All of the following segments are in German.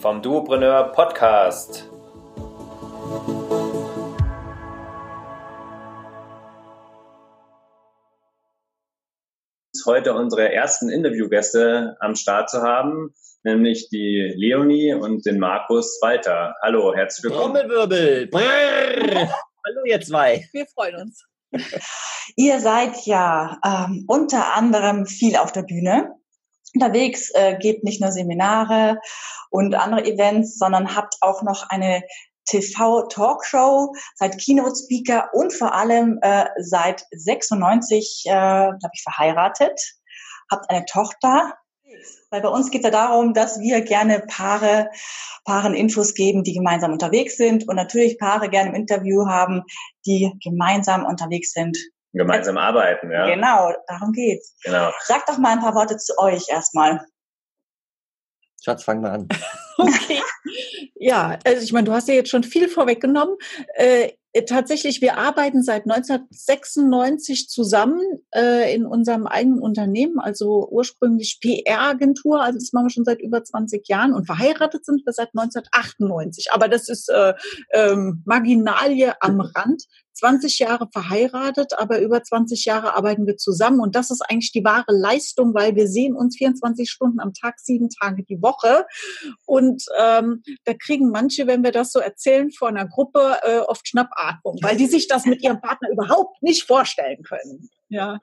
vom Duopreneur Podcast. Heute unsere ersten Interviewgäste am Start zu haben, nämlich die Leonie und den Markus Walter. Hallo, herzlich willkommen. Trommelwirbel. Hallo ihr zwei. Wir freuen uns. Ihr seid ja ähm, unter anderem viel auf der Bühne unterwegs, äh, gebt nicht nur Seminare und andere Events, sondern habt auch noch eine TV-Talkshow, seid Keynote-Speaker und vor allem äh, seit 96, äh, glaube ich, verheiratet, habt eine Tochter. Weil bei uns geht es ja darum, dass wir gerne Paare, Paaren Infos geben, die gemeinsam unterwegs sind und natürlich Paare gerne im Interview haben, die gemeinsam unterwegs sind gemeinsam arbeiten, ja. Genau, darum geht's. Genau. Sag doch mal ein paar Worte zu euch erstmal. Schatz, fang mal an. okay. Ja, also ich meine, du hast ja jetzt schon viel vorweggenommen. Äh, tatsächlich, wir arbeiten seit 1996 zusammen äh, in unserem eigenen Unternehmen, also ursprünglich PR-Agentur, also das machen wir schon seit über 20 Jahren und verheiratet sind wir seit 1998. Aber das ist äh, ähm, Marginalie am Rand. 20 Jahre verheiratet, aber über 20 Jahre arbeiten wir zusammen und das ist eigentlich die wahre Leistung, weil wir sehen uns 24 Stunden am Tag, sieben Tage die Woche und ähm, da kriegen manche, wenn wir das so erzählen vor einer Gruppe, äh, oft Schnappatmung, weil die sich das mit ihrem Partner überhaupt nicht vorstellen können. Ja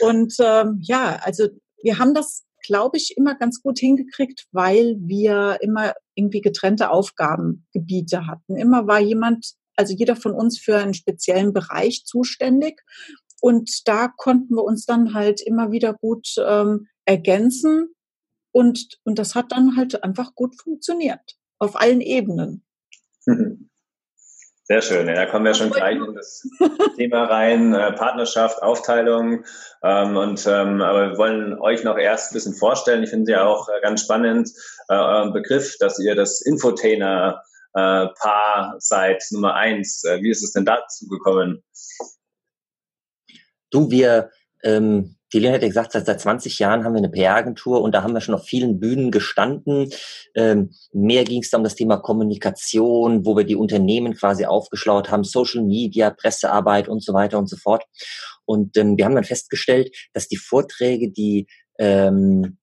und ähm, ja, also wir haben das glaube ich, immer ganz gut hingekriegt, weil wir immer irgendwie getrennte Aufgabengebiete hatten. Immer war jemand also jeder von uns für einen speziellen Bereich zuständig. Und da konnten wir uns dann halt immer wieder gut ähm, ergänzen. Und, und das hat dann halt einfach gut funktioniert. Auf allen Ebenen. Sehr schön. Ja, da kommen wir schon gleich in das Thema rein. Äh, Partnerschaft, Aufteilung. Ähm, und, ähm, aber wir wollen euch noch erst ein bisschen vorstellen. Ich finde ja auch äh, ganz spannend, äh, euren Begriff, dass ihr das Infotainer äh, Paar seit Nummer eins. Äh, wie ist es denn dazu gekommen? Du, wir, ähm, die Lena hat ja gesagt, seit, seit 20 Jahren haben wir eine PR-Agentur und da haben wir schon auf vielen Bühnen gestanden. Ähm, mehr ging es da um das Thema Kommunikation, wo wir die Unternehmen quasi aufgeschlaut haben, Social Media, Pressearbeit und so weiter und so fort. Und ähm, wir haben dann festgestellt, dass die Vorträge, die ähm,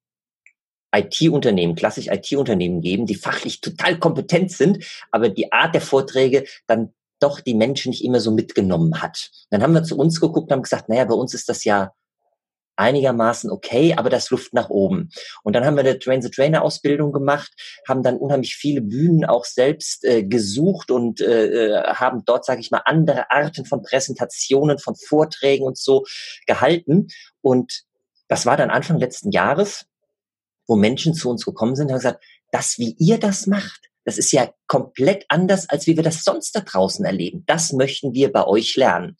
IT-Unternehmen, klassisch IT-Unternehmen geben, die fachlich total kompetent sind, aber die Art der Vorträge dann doch die Menschen nicht immer so mitgenommen hat. Dann haben wir zu uns geguckt und haben gesagt, naja, bei uns ist das ja einigermaßen okay, aber das Luft nach oben. Und dann haben wir eine Train-the-Trainer-Ausbildung gemacht, haben dann unheimlich viele Bühnen auch selbst äh, gesucht und äh, äh haben dort, sage ich mal, andere Arten von Präsentationen, von Vorträgen und so gehalten. Und das war dann Anfang letzten Jahres wo Menschen zu uns gekommen sind und haben gesagt, das, wie ihr das macht, das ist ja komplett anders, als wie wir das sonst da draußen erleben. Das möchten wir bei euch lernen.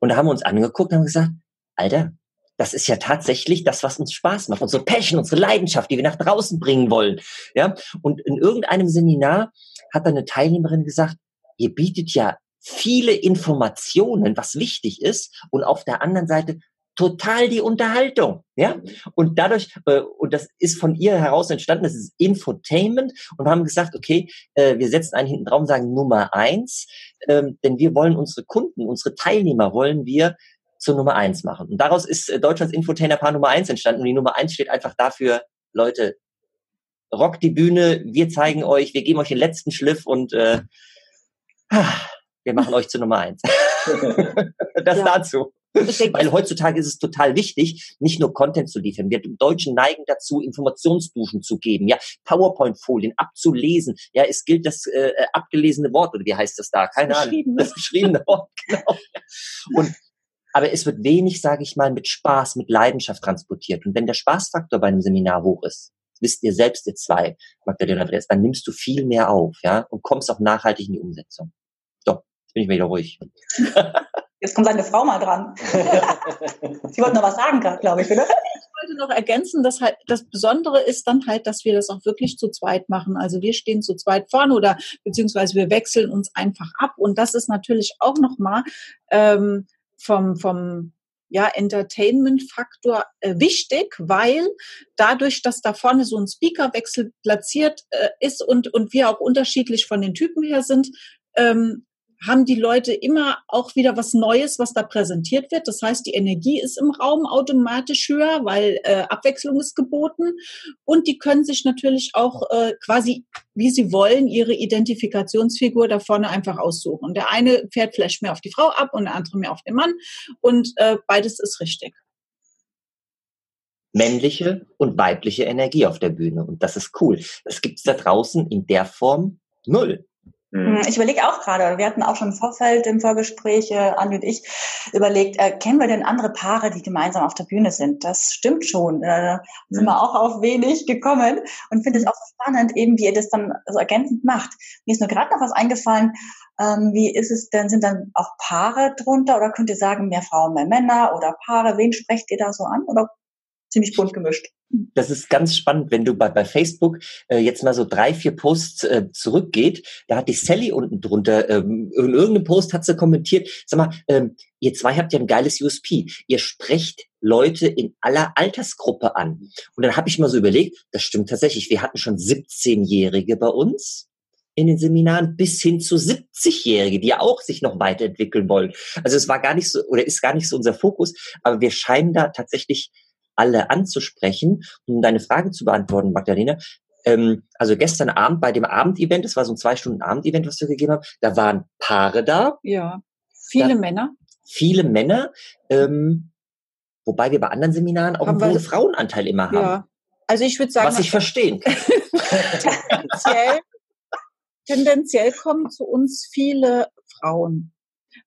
Und da haben wir uns angeguckt und haben gesagt, Alter, das ist ja tatsächlich das, was uns Spaß macht, unsere Passion, unsere Leidenschaft, die wir nach draußen bringen wollen. Ja, und in irgendeinem Seminar hat dann eine Teilnehmerin gesagt, ihr bietet ja viele Informationen, was wichtig ist, und auf der anderen Seite total die Unterhaltung, ja. Und dadurch, äh, und das ist von ihr heraus entstanden, das ist Infotainment und haben gesagt, okay, äh, wir setzen einen hinten drauf und sagen Nummer eins, ähm, denn wir wollen unsere Kunden, unsere Teilnehmer wollen wir zur Nummer eins machen. Und daraus ist äh, Deutschlands Infotainer-Paar Nummer eins entstanden und die Nummer eins steht einfach dafür, Leute, rockt die Bühne, wir zeigen euch, wir geben euch den letzten Schliff und äh, wir machen euch zur Nummer eins. das ja. dazu. Weil heutzutage ist es total wichtig, nicht nur Content zu liefern. Wir Deutschen neigen dazu, Informationsduschen zu geben, ja, PowerPoint-Folien abzulesen. Ja, es gilt das äh, äh abgelesene Wort, oder wie heißt das da? Keine Ahnung. Das geschriebene Wort, genau. Und aber es wird wenig, sage ich mal, mit Spaß, mit Leidenschaft transportiert. Und wenn der Spaßfaktor bei einem Seminar hoch ist, wisst ihr selbst, ihr zwei, Magdalena Andreas, dann nimmst du viel mehr auf, ja, und kommst auch nachhaltig in die Umsetzung. Doch, jetzt bin ich wieder ruhig. Jetzt kommt seine Frau mal dran. Sie wollten noch was sagen, glaube ich, oder? Ich wollte noch ergänzen, dass halt das Besondere ist dann halt, dass wir das auch wirklich zu zweit machen. Also wir stehen zu zweit vorne oder beziehungsweise wir wechseln uns einfach ab. Und das ist natürlich auch nochmal ähm, vom, vom ja, Entertainment-Faktor äh, wichtig, weil dadurch, dass da vorne so ein Speakerwechsel platziert äh, ist und, und wir auch unterschiedlich von den Typen her sind, ähm, haben die Leute immer auch wieder was Neues, was da präsentiert wird. Das heißt, die Energie ist im Raum automatisch höher, weil äh, Abwechslung ist geboten. Und die können sich natürlich auch äh, quasi, wie sie wollen, ihre Identifikationsfigur da vorne einfach aussuchen. Der eine fährt vielleicht mehr auf die Frau ab und der andere mehr auf den Mann. Und äh, beides ist richtig. Männliche und weibliche Energie auf der Bühne. Und das ist cool. Das gibt es da draußen in der Form null. Mhm. Ich überlege auch gerade, wir hatten auch schon im Vorfeld, im Vorgespräch, äh, Andi und ich, überlegt, äh, kennen wir denn andere Paare, die gemeinsam auf der Bühne sind? Das stimmt schon. Äh, sind mhm. wir auch auf wenig gekommen und finde es auch spannend, eben wie ihr das dann so ergänzend macht. Mir ist nur gerade noch was eingefallen. Ähm, wie ist es denn? Sind dann auch Paare drunter oder könnt ihr sagen, mehr Frauen, mehr Männer oder Paare? Wen sprecht ihr da so an? Oder ziemlich bunt gemischt. Das ist ganz spannend, wenn du bei, bei Facebook äh, jetzt mal so drei, vier Posts äh, zurückgeht. Da hat die Sally unten drunter, ähm, in irgendeinem Post hat sie kommentiert, sag mal, ähm, ihr zwei habt ja ein geiles USP. Ihr sprecht Leute in aller Altersgruppe an. Und dann habe ich mal so überlegt, das stimmt tatsächlich, wir hatten schon 17-Jährige bei uns in den Seminaren bis hin zu 70-Jährige, die ja auch sich noch weiterentwickeln wollen. Also es war gar nicht so oder ist gar nicht so unser Fokus, aber wir scheinen da tatsächlich alle anzusprechen. Um deine Frage zu beantworten, Magdalena, ähm, also gestern Abend bei dem Abendevent, das war so ein zwei Stunden Abendevent, was wir gegeben haben, da waren Paare da. Ja, viele da, Männer. Viele Männer, ähm, wobei wir bei anderen Seminaren auch haben einen hohen Frauenanteil immer haben. Ja. Also ich würde sagen, was ich verstehen tendenziell, tendenziell kommen zu uns viele Frauen.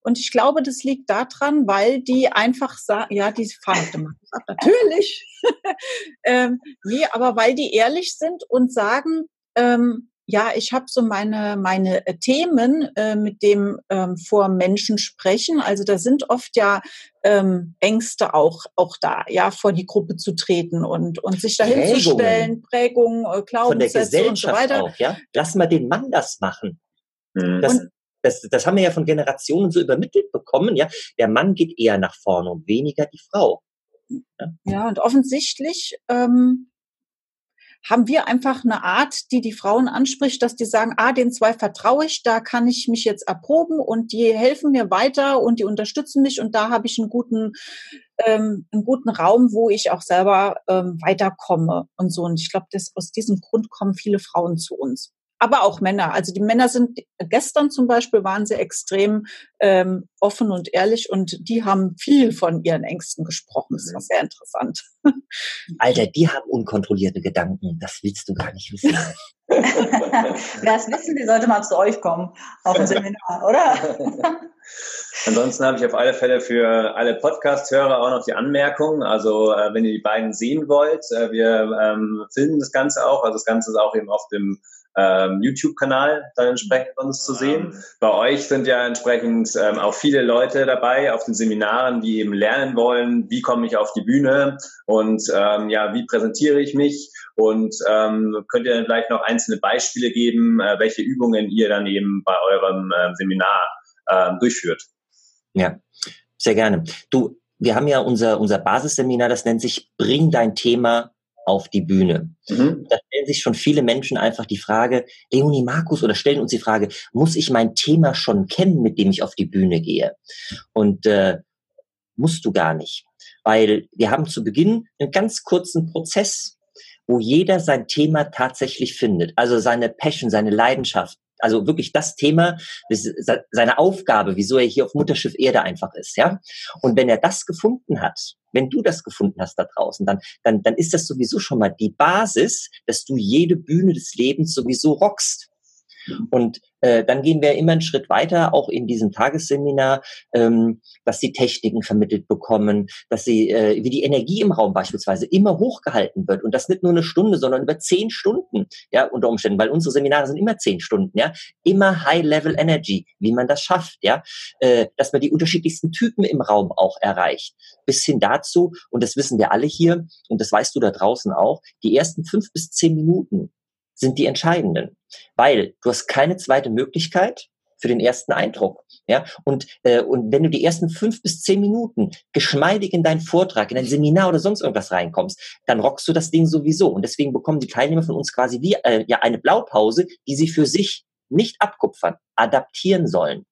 Und ich glaube, das liegt daran, weil die einfach sagen, ja, die fahren natürlich. ähm, nee, aber weil die ehrlich sind und sagen, ähm, ja, ich habe so meine meine äh, Themen, äh, mit dem ähm, vor Menschen sprechen. Also da sind oft ja ähm, Ängste auch auch da, ja, vor die Gruppe zu treten und und sich dahin Prägungen. zu stellen, Prägungen, äh, Glaubenssätze und so weiter. Auch, ja? Lass mal den Mann das machen. Mhm. Das, und, das, das haben wir ja von Generationen so übermittelt bekommen, ja. Der Mann geht eher nach vorne und weniger die Frau. Ja, ja und offensichtlich ähm, haben wir einfach eine Art, die die Frauen anspricht, dass die sagen, ah, den zwei vertraue ich, da kann ich mich jetzt erproben und die helfen mir weiter und die unterstützen mich und da habe ich einen guten, ähm, einen guten Raum, wo ich auch selber ähm, weiterkomme und so. Und ich glaube, aus diesem Grund kommen viele Frauen zu uns aber auch Männer. Also die Männer sind gestern zum Beispiel waren sie extrem ähm, offen und ehrlich und die haben viel von ihren Ängsten gesprochen. Das war sehr interessant. Alter, die haben unkontrollierte Gedanken. Das willst du gar nicht wissen. Wer es wissen, die sollte mal zu euch kommen auf ein Seminar, oder? Ansonsten habe ich auf alle Fälle für alle Podcast-Hörer auch noch die Anmerkung. Also äh, wenn ihr die beiden sehen wollt, äh, wir ähm, filmen das Ganze auch. Also das Ganze ist auch eben auf dem ähm, YouTube-Kanal dann entsprechend uns zu sehen. Bei euch sind ja entsprechend ähm, auch viele Leute dabei auf den Seminaren, die eben lernen wollen, wie komme ich auf die Bühne und ähm, ja, wie präsentiere ich mich und ähm, könnt ihr dann vielleicht noch einzelne Beispiele geben, äh, welche Übungen ihr dann eben bei eurem äh, Seminar äh, durchführt. Ja, sehr gerne. Du, wir haben ja unser, unser Basisseminar, das nennt sich Bring dein Thema auf die Bühne. Mhm. Da stellen sich schon viele Menschen einfach die Frage, Leonie Markus, oder stellen uns die Frage, muss ich mein Thema schon kennen, mit dem ich auf die Bühne gehe? Und äh, musst du gar nicht. Weil wir haben zu Beginn einen ganz kurzen Prozess, wo jeder sein Thema tatsächlich findet. Also seine Passion, seine Leidenschaft, also wirklich das Thema, seine Aufgabe, wieso er hier auf Mutterschiff Erde einfach ist, ja. Und wenn er das gefunden hat, wenn du das gefunden hast da draußen, dann, dann, dann ist das sowieso schon mal die Basis, dass du jede Bühne des Lebens sowieso rockst. Und äh, dann gehen wir immer einen Schritt weiter, auch in diesem Tagesseminar, ähm, dass sie Techniken vermittelt bekommen, dass sie, äh, wie die Energie im Raum beispielsweise immer hochgehalten wird. Und das nicht nur eine Stunde, sondern über zehn Stunden, ja, unter Umständen, weil unsere Seminare sind immer zehn Stunden, ja, immer High-Level Energy, wie man das schafft, ja, äh, dass man die unterschiedlichsten Typen im Raum auch erreicht, bis hin dazu, und das wissen wir alle hier, und das weißt du da draußen auch, die ersten fünf bis zehn Minuten sind die entscheidenden, weil du hast keine zweite Möglichkeit für den ersten Eindruck. Ja, und, äh, und wenn du die ersten fünf bis zehn Minuten geschmeidig in deinen Vortrag, in ein Seminar oder sonst irgendwas reinkommst, dann rockst du das Ding sowieso. Und deswegen bekommen die Teilnehmer von uns quasi wie äh, ja eine Blaupause, die sie für sich nicht abkupfern, adaptieren sollen.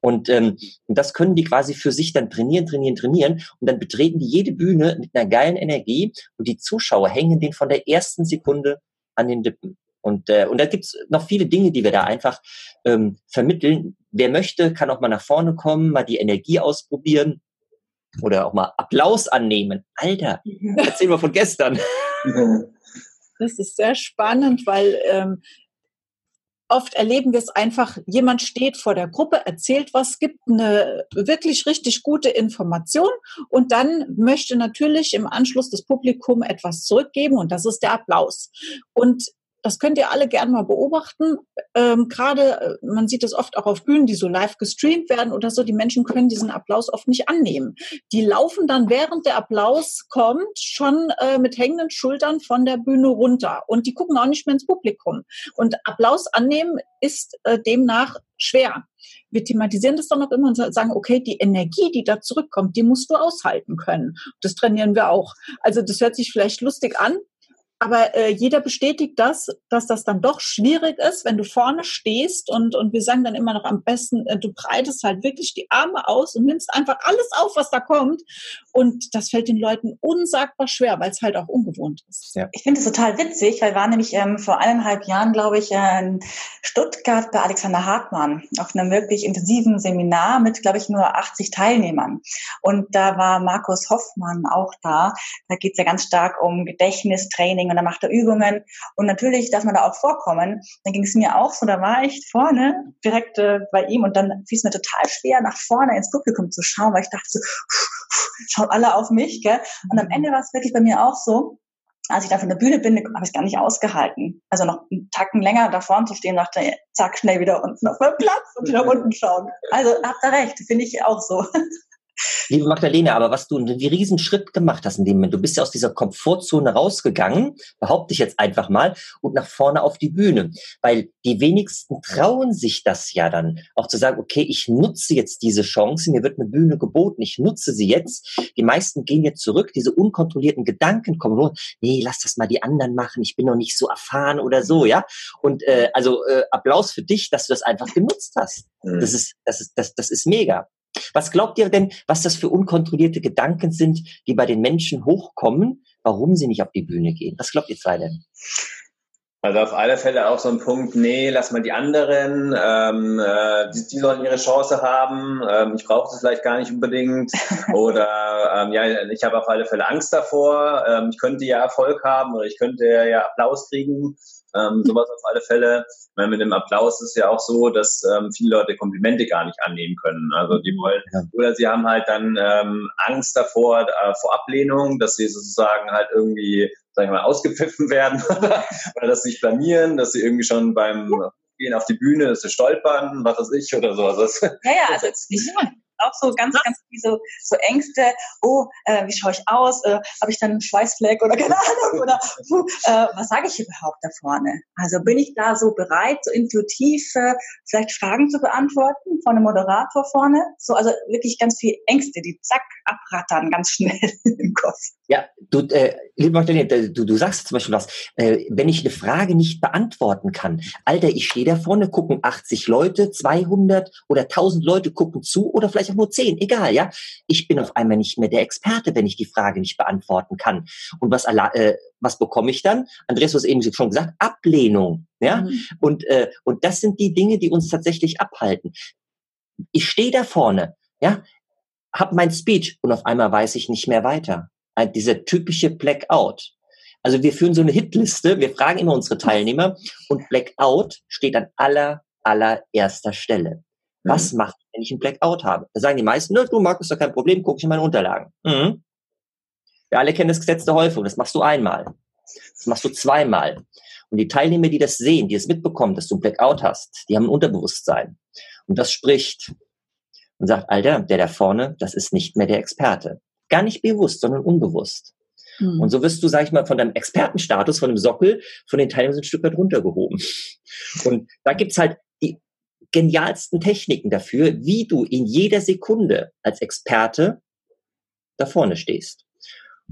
Und ähm, das können die quasi für sich dann trainieren, trainieren, trainieren. Und dann betreten die jede Bühne mit einer geilen Energie und die Zuschauer hängen den von der ersten Sekunde an den Lippen. Und, äh, und da gibt's noch viele Dinge, die wir da einfach ähm, vermitteln. Wer möchte, kann auch mal nach vorne kommen, mal die Energie ausprobieren oder auch mal Applaus annehmen. Alter, erzähl mal von gestern. Das ist sehr spannend, weil ähm, oft erleben wir es einfach, jemand steht vor der Gruppe, erzählt was, gibt eine wirklich richtig gute Information und dann möchte natürlich im Anschluss das Publikum etwas zurückgeben und das ist der Applaus. Und das könnt ihr alle gerne mal beobachten. Ähm, Gerade, äh, man sieht es oft auch auf Bühnen, die so live gestreamt werden oder so, die Menschen können diesen Applaus oft nicht annehmen. Die laufen dann, während der Applaus kommt, schon äh, mit hängenden Schultern von der Bühne runter. Und die gucken auch nicht mehr ins Publikum. Und Applaus annehmen ist äh, demnach schwer. Wir thematisieren das dann auch immer und sagen, okay, die Energie, die da zurückkommt, die musst du aushalten können. Das trainieren wir auch. Also das hört sich vielleicht lustig an, aber äh, jeder bestätigt das, dass das dann doch schwierig ist, wenn du vorne stehst und, und wir sagen dann immer noch am besten, äh, du breitest halt wirklich die Arme aus und nimmst einfach alles auf, was da kommt. Und das fällt den Leuten unsagbar schwer, weil es halt auch ungewohnt ist. Ja. Ich finde es total witzig, weil war nämlich ähm, vor eineinhalb Jahren, glaube ich, in Stuttgart bei Alexander Hartmann auf einem wirklich intensiven Seminar mit, glaube ich, nur 80 Teilnehmern. Und da war Markus Hoffmann auch da. Da geht es ja ganz stark um Gedächtnistraining und dann macht er Übungen. Und natürlich darf man da auch vorkommen. Dann ging es mir auch so, da war ich vorne direkt äh, bei ihm und dann fiel es mir total schwer, nach vorne ins Publikum zu schauen, weil ich dachte so, schauen alle auf mich. Gell? Und am Ende war es wirklich bei mir auch so, als ich da von der Bühne bin, habe ich es gar nicht ausgehalten. Also noch einen Tacken länger da vorne zu stehen, dachte, zack, schnell wieder unten auf meinen Platz und wieder unten schauen. Also habt ihr recht, finde ich auch so. Liebe Magdalena, aber was du einen riesen Schritt gemacht hast in dem Moment, du bist ja aus dieser Komfortzone rausgegangen, behaupte ich jetzt einfach mal, und nach vorne auf die Bühne. Weil die wenigsten trauen sich das ja dann, auch zu sagen, okay, ich nutze jetzt diese Chance, mir wird eine Bühne geboten, ich nutze sie jetzt. Die meisten gehen jetzt zurück, diese unkontrollierten Gedanken kommen nur, nee, lass das mal die anderen machen, ich bin noch nicht so erfahren oder so, ja. Und äh, also äh, Applaus für dich, dass du das einfach genutzt hast. Mhm. Das ist, das ist, das, das ist mega. Was glaubt ihr denn, was das für unkontrollierte Gedanken sind, die bei den Menschen hochkommen, warum sie nicht auf die Bühne gehen? Was glaubt ihr zwei denn? Also auf alle Fälle auch so ein Punkt, nee, lass mal die anderen, ähm, äh, die, die sollen ihre Chance haben, ähm, ich brauche das vielleicht gar nicht unbedingt. Oder ähm, ja, ich habe auf alle Fälle Angst davor, ähm, ich könnte ja Erfolg haben oder ich könnte ja Applaus kriegen. Ähm, sowas auf alle Fälle. Weil mit dem Applaus ist ja auch so, dass ähm, viele Leute Komplimente gar nicht annehmen können. Also die wollen, ja. oder sie haben halt dann ähm, Angst davor, äh, vor Ablehnung, dass sie sozusagen halt irgendwie, sag ich mal, ausgepfiffen werden oder dass sie sich blamieren, dass sie irgendwie schon beim Gehen auf die Bühne, dass sie stolpern, was weiß ich oder so. Also ja, ja, also ich, auch so ganz, ganz so, so Ängste, oh, äh, wie schaue ich aus, äh, habe ich dann einen Schweißfleck oder keine Ahnung, oder äh, was sage ich überhaupt da vorne? Also bin ich da so bereit, so intuitiv äh, vielleicht Fragen zu beantworten von einem Moderator vorne? So, also wirklich ganz viel Ängste, die zack abrattern ganz schnell im Kopf. Ja, du, äh, liebe Magdalena, du, du sagst zum Beispiel was, äh, wenn ich eine Frage nicht beantworten kann, Alter, ich stehe da vorne, gucken 80 Leute, 200 oder 1000 Leute gucken zu oder vielleicht auch nur 10, egal, ja. Ich bin auf einmal nicht mehr der Experte, wenn ich die Frage nicht beantworten kann. Und was, äh, was bekomme ich dann? Andreas, du hast eben schon gesagt, Ablehnung, ja. Mhm. Und, äh, und das sind die Dinge, die uns tatsächlich abhalten. Ich stehe da vorne, ja, hab mein Speech und auf einmal weiß ich nicht mehr weiter dieser typische Blackout. Also wir führen so eine Hitliste, wir fragen immer unsere Teilnehmer und Blackout steht an aller allererster Stelle. Was mhm. macht, wenn ich einen Blackout habe? Da sagen die meisten, du Markus, doch kein Problem, guck ich in meine Unterlagen. Mhm. Wir alle kennen das Gesetz der Häufung. Das machst du einmal. Das machst du zweimal. Und die Teilnehmer, die das sehen, die es mitbekommen, dass du ein Blackout hast, die haben ein Unterbewusstsein. Und das spricht und sagt, Alter, der da vorne, das ist nicht mehr der Experte. Gar nicht bewusst, sondern unbewusst. Hm. Und so wirst du, sag ich mal, von deinem Expertenstatus, von dem Sockel, von den Teilnehmern ein Stück weit runtergehoben. Und da gibt's halt genialsten Techniken dafür, wie du in jeder Sekunde als Experte da vorne stehst.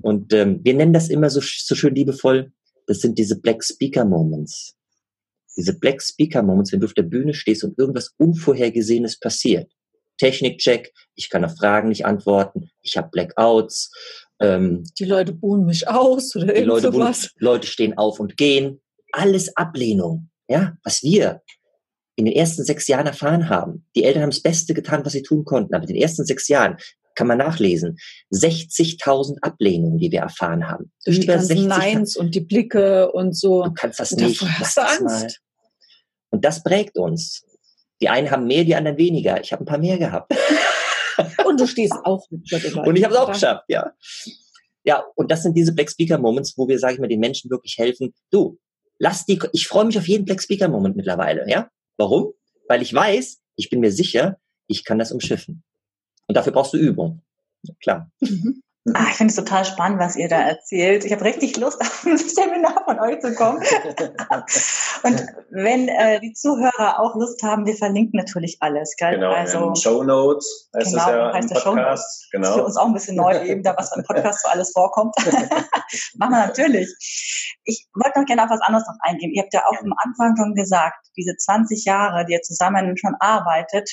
Und ähm, wir nennen das immer so, so schön liebevoll, das sind diese Black Speaker Moments. Diese Black Speaker Moments, wenn du auf der Bühne stehst und irgendwas Unvorhergesehenes passiert. Technikcheck, ich kann auf Fragen nicht antworten, ich habe Blackouts. Ähm, die Leute buhen mich aus oder die Leute. Leute stehen auf und gehen. Alles Ablehnung. Ja, was wir in den ersten sechs Jahren erfahren haben. Die Eltern haben das Beste getan, was sie tun konnten. Aber in den ersten sechs Jahren kann man nachlesen. 60.000 Ablehnungen, die wir erfahren haben. Durch die ganzen Neins und die Blicke und so. Du kannst das nicht. Hast du Angst. Und das prägt uns. Die einen haben mehr, die anderen weniger. Ich habe ein paar mehr gehabt. und du stehst auch mit Und ich habe es auch geschafft, ja. Ja, und das sind diese Black Speaker Moments, wo wir, sage ich mal, den Menschen wirklich helfen. Du, lass die, ich freue mich auf jeden Black Speaker Moment mittlerweile, ja. Warum? Weil ich weiß, ich bin mir sicher, ich kann das umschiffen. Und dafür brauchst du Übung. Klar. Mhm. Ah, ich finde es total spannend, was ihr da erzählt. Ich habe richtig Lust, auf ein Seminar von euch zu kommen. Und wenn äh, die Zuhörer auch Lust haben, wir verlinken natürlich alles. Gell? Genau, also, in Show Notes heißt genau, es ja heißt im Podcast. Genau. Das ist für uns auch ein bisschen neu, eben da was im Podcast so alles vorkommt. Machen wir natürlich. Ich wollte noch gerne auf was anderes noch eingehen. Ihr habt ja auch am Anfang schon gesagt, diese 20 Jahre, die ihr zusammen schon arbeitet,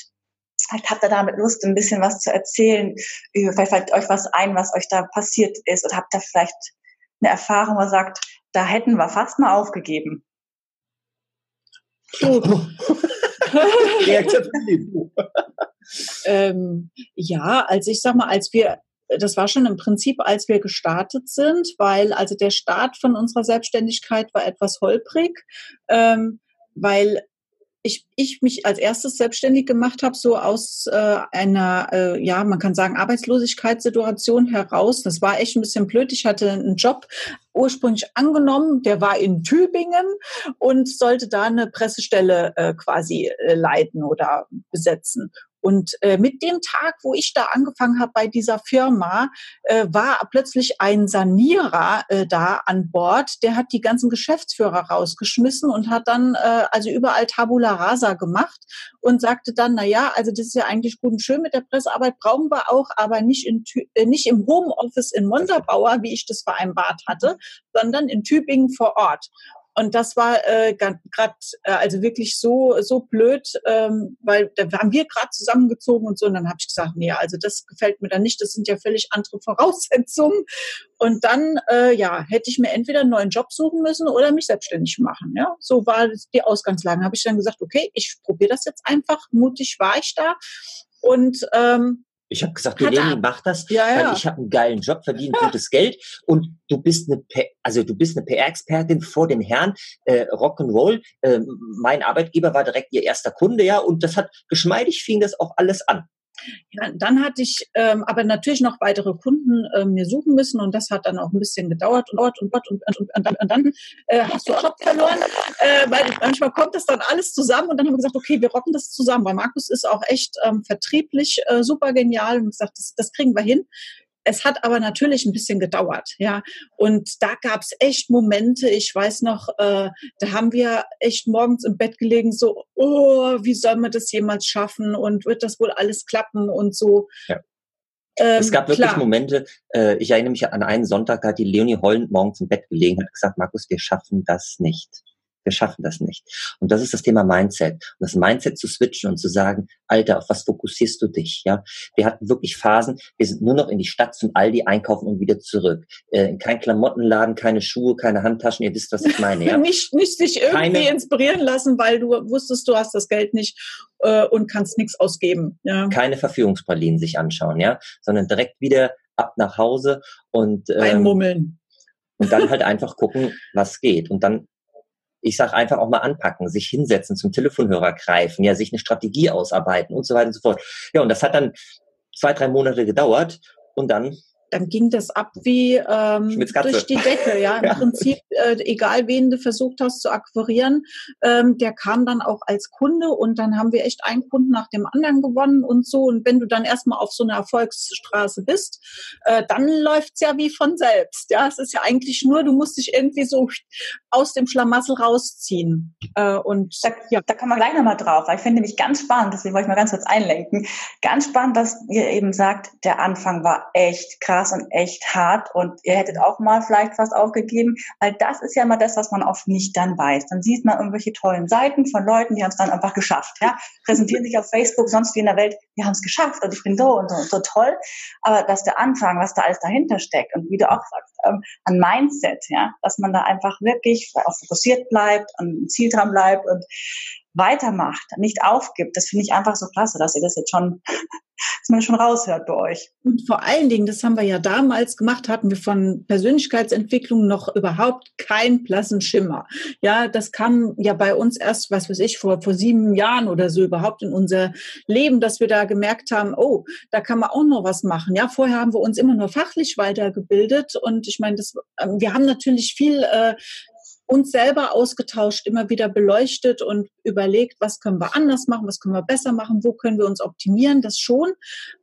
Vielleicht habt ihr damit Lust, ein bisschen was zu erzählen. Vielleicht fällt euch was ein, was euch da passiert ist. Oder habt ihr vielleicht eine Erfahrung, wo ihr sagt, da hätten wir fast mal aufgegeben? ähm, ja, also ich sag mal, als wir, das war schon im Prinzip, als wir gestartet sind, weil also der Start von unserer Selbstständigkeit war etwas holprig, ähm, weil ich, ich mich als erstes selbstständig gemacht habe, so aus äh, einer, äh, ja, man kann sagen, Arbeitslosigkeitssituation heraus. Das war echt ein bisschen blöd. Ich hatte einen Job ursprünglich angenommen, der war in Tübingen und sollte da eine Pressestelle äh, quasi äh, leiten oder besetzen. Und äh, mit dem Tag, wo ich da angefangen habe bei dieser Firma, äh, war plötzlich ein Sanierer äh, da an Bord. Der hat die ganzen Geschäftsführer rausgeschmissen und hat dann äh, also überall Tabula Rasa gemacht und sagte dann, na ja, also das ist ja eigentlich gut und schön mit der Pressearbeit, brauchen wir auch, aber nicht, in, äh, nicht im Homeoffice in Montabaur, wie ich das vereinbart hatte, sondern in Tübingen vor Ort. Und das war äh, gerade äh, also wirklich so so blöd, ähm, weil da haben wir gerade zusammengezogen und so. Und dann habe ich gesagt, nee, also das gefällt mir dann nicht. Das sind ja völlig andere Voraussetzungen. Und dann äh, ja hätte ich mir entweder einen neuen Job suchen müssen oder mich selbstständig machen. Ja, so war die Ausgangslage. Habe ich dann gesagt, okay, ich probiere das jetzt einfach. Mutig war ich da und ähm, ich habe gesagt, du Leni, mach das, ja, weil ja. ich habe einen geilen Job, verdiene ja. gutes Geld und du bist eine, also du bist eine PR-Expertin vor dem Herrn, äh, Rock'n'Roll. Äh, mein Arbeitgeber war direkt ihr erster Kunde, ja, und das hat geschmeidig fing das auch alles an. Ja, dann hatte ich ähm, aber natürlich noch weitere Kunden äh, mir suchen müssen und das hat dann auch ein bisschen gedauert und und und und, und, und, dann, und dann äh, hast du Job verloren, äh, weil manchmal kommt das dann alles zusammen und dann haben wir gesagt, okay, wir rocken das zusammen, weil Markus ist auch echt ähm, vertrieblich äh, super genial und gesagt, das, das kriegen wir hin. Es hat aber natürlich ein bisschen gedauert, ja. Und da gab es echt Momente, ich weiß noch, äh, da haben wir echt morgens im Bett gelegen, so, oh, wie soll man das jemals schaffen und wird das wohl alles klappen und so. Ja. Ähm, es gab wirklich klar. Momente, äh, ich erinnere mich an einen Sonntag, da hat die Leonie heulend morgens im Bett gelegen und hat gesagt, Markus, wir schaffen das nicht. Wir schaffen das nicht. Und das ist das Thema Mindset. Und das Mindset zu switchen und zu sagen, Alter, auf was fokussierst du dich? Ja, wir hatten wirklich Phasen. Wir sind nur noch in die Stadt zum Aldi einkaufen und wieder zurück. Äh, kein Klamottenladen, keine Schuhe, keine Handtaschen. Ihr wisst, was ich meine. Ja? nicht, nicht dich irgendwie keine, inspirieren lassen, weil du wusstest, du hast das Geld nicht äh, und kannst nichts ausgeben. Ja? Keine Verführungspralinen sich anschauen, ja, sondern direkt wieder ab nach Hause und ähm, einmummeln. Und dann halt einfach gucken, was geht. Und dann ich sage einfach auch mal anpacken, sich hinsetzen, zum Telefonhörer greifen, ja, sich eine Strategie ausarbeiten und so weiter und so fort. Ja, und das hat dann zwei, drei Monate gedauert und dann dann ging das ab wie ähm, durch die Decke. Ja, im ja. Prinzip, äh, egal wen du versucht hast zu akquirieren, ähm, der kam dann auch als Kunde und dann haben wir echt einen Kunden nach dem anderen gewonnen und so. Und wenn du dann erstmal auf so einer Erfolgsstraße bist, äh, dann läuft's ja wie von selbst. Ja, es ist ja eigentlich nur, du musst dich irgendwie so aus dem Schlamassel rausziehen. Äh, und da, ja. da kann man gleich nochmal drauf, weil ich finde nämlich ganz spannend, deswegen wollte ich mal ganz kurz einlenken, ganz spannend, dass ihr eben sagt, der Anfang war echt krass krass und echt hart und ihr hättet auch mal vielleicht was aufgegeben, weil das ist ja immer das, was man oft nicht dann weiß. Dann sieht man irgendwelche tollen Seiten von Leuten, die haben es dann einfach geschafft, ja, präsentieren sich auf Facebook, sonst wie in der Welt, die haben es geschafft und ich bin so und so und so toll, aber dass der Anfang, was da alles dahinter steckt und wie du auch sagst, ähm, an Mindset, ja, dass man da einfach wirklich auch fokussiert bleibt, an Ziel dran bleibt und weitermacht, nicht aufgibt. Das finde ich einfach so klasse, dass ihr das jetzt schon, dass man schon raushört bei euch. Und vor allen Dingen, das haben wir ja damals gemacht, hatten wir von Persönlichkeitsentwicklung noch überhaupt keinen blassen Schimmer. Ja, das kam ja bei uns erst, was weiß ich, vor, vor sieben Jahren oder so überhaupt in unser Leben, dass wir da gemerkt haben, oh, da kann man auch noch was machen. Ja, vorher haben wir uns immer nur fachlich weitergebildet und ich meine, das, ähm, wir haben natürlich viel äh, uns selber ausgetauscht, immer wieder beleuchtet und überlegt, was können wir anders machen, was können wir besser machen, wo können wir uns optimieren, das schon.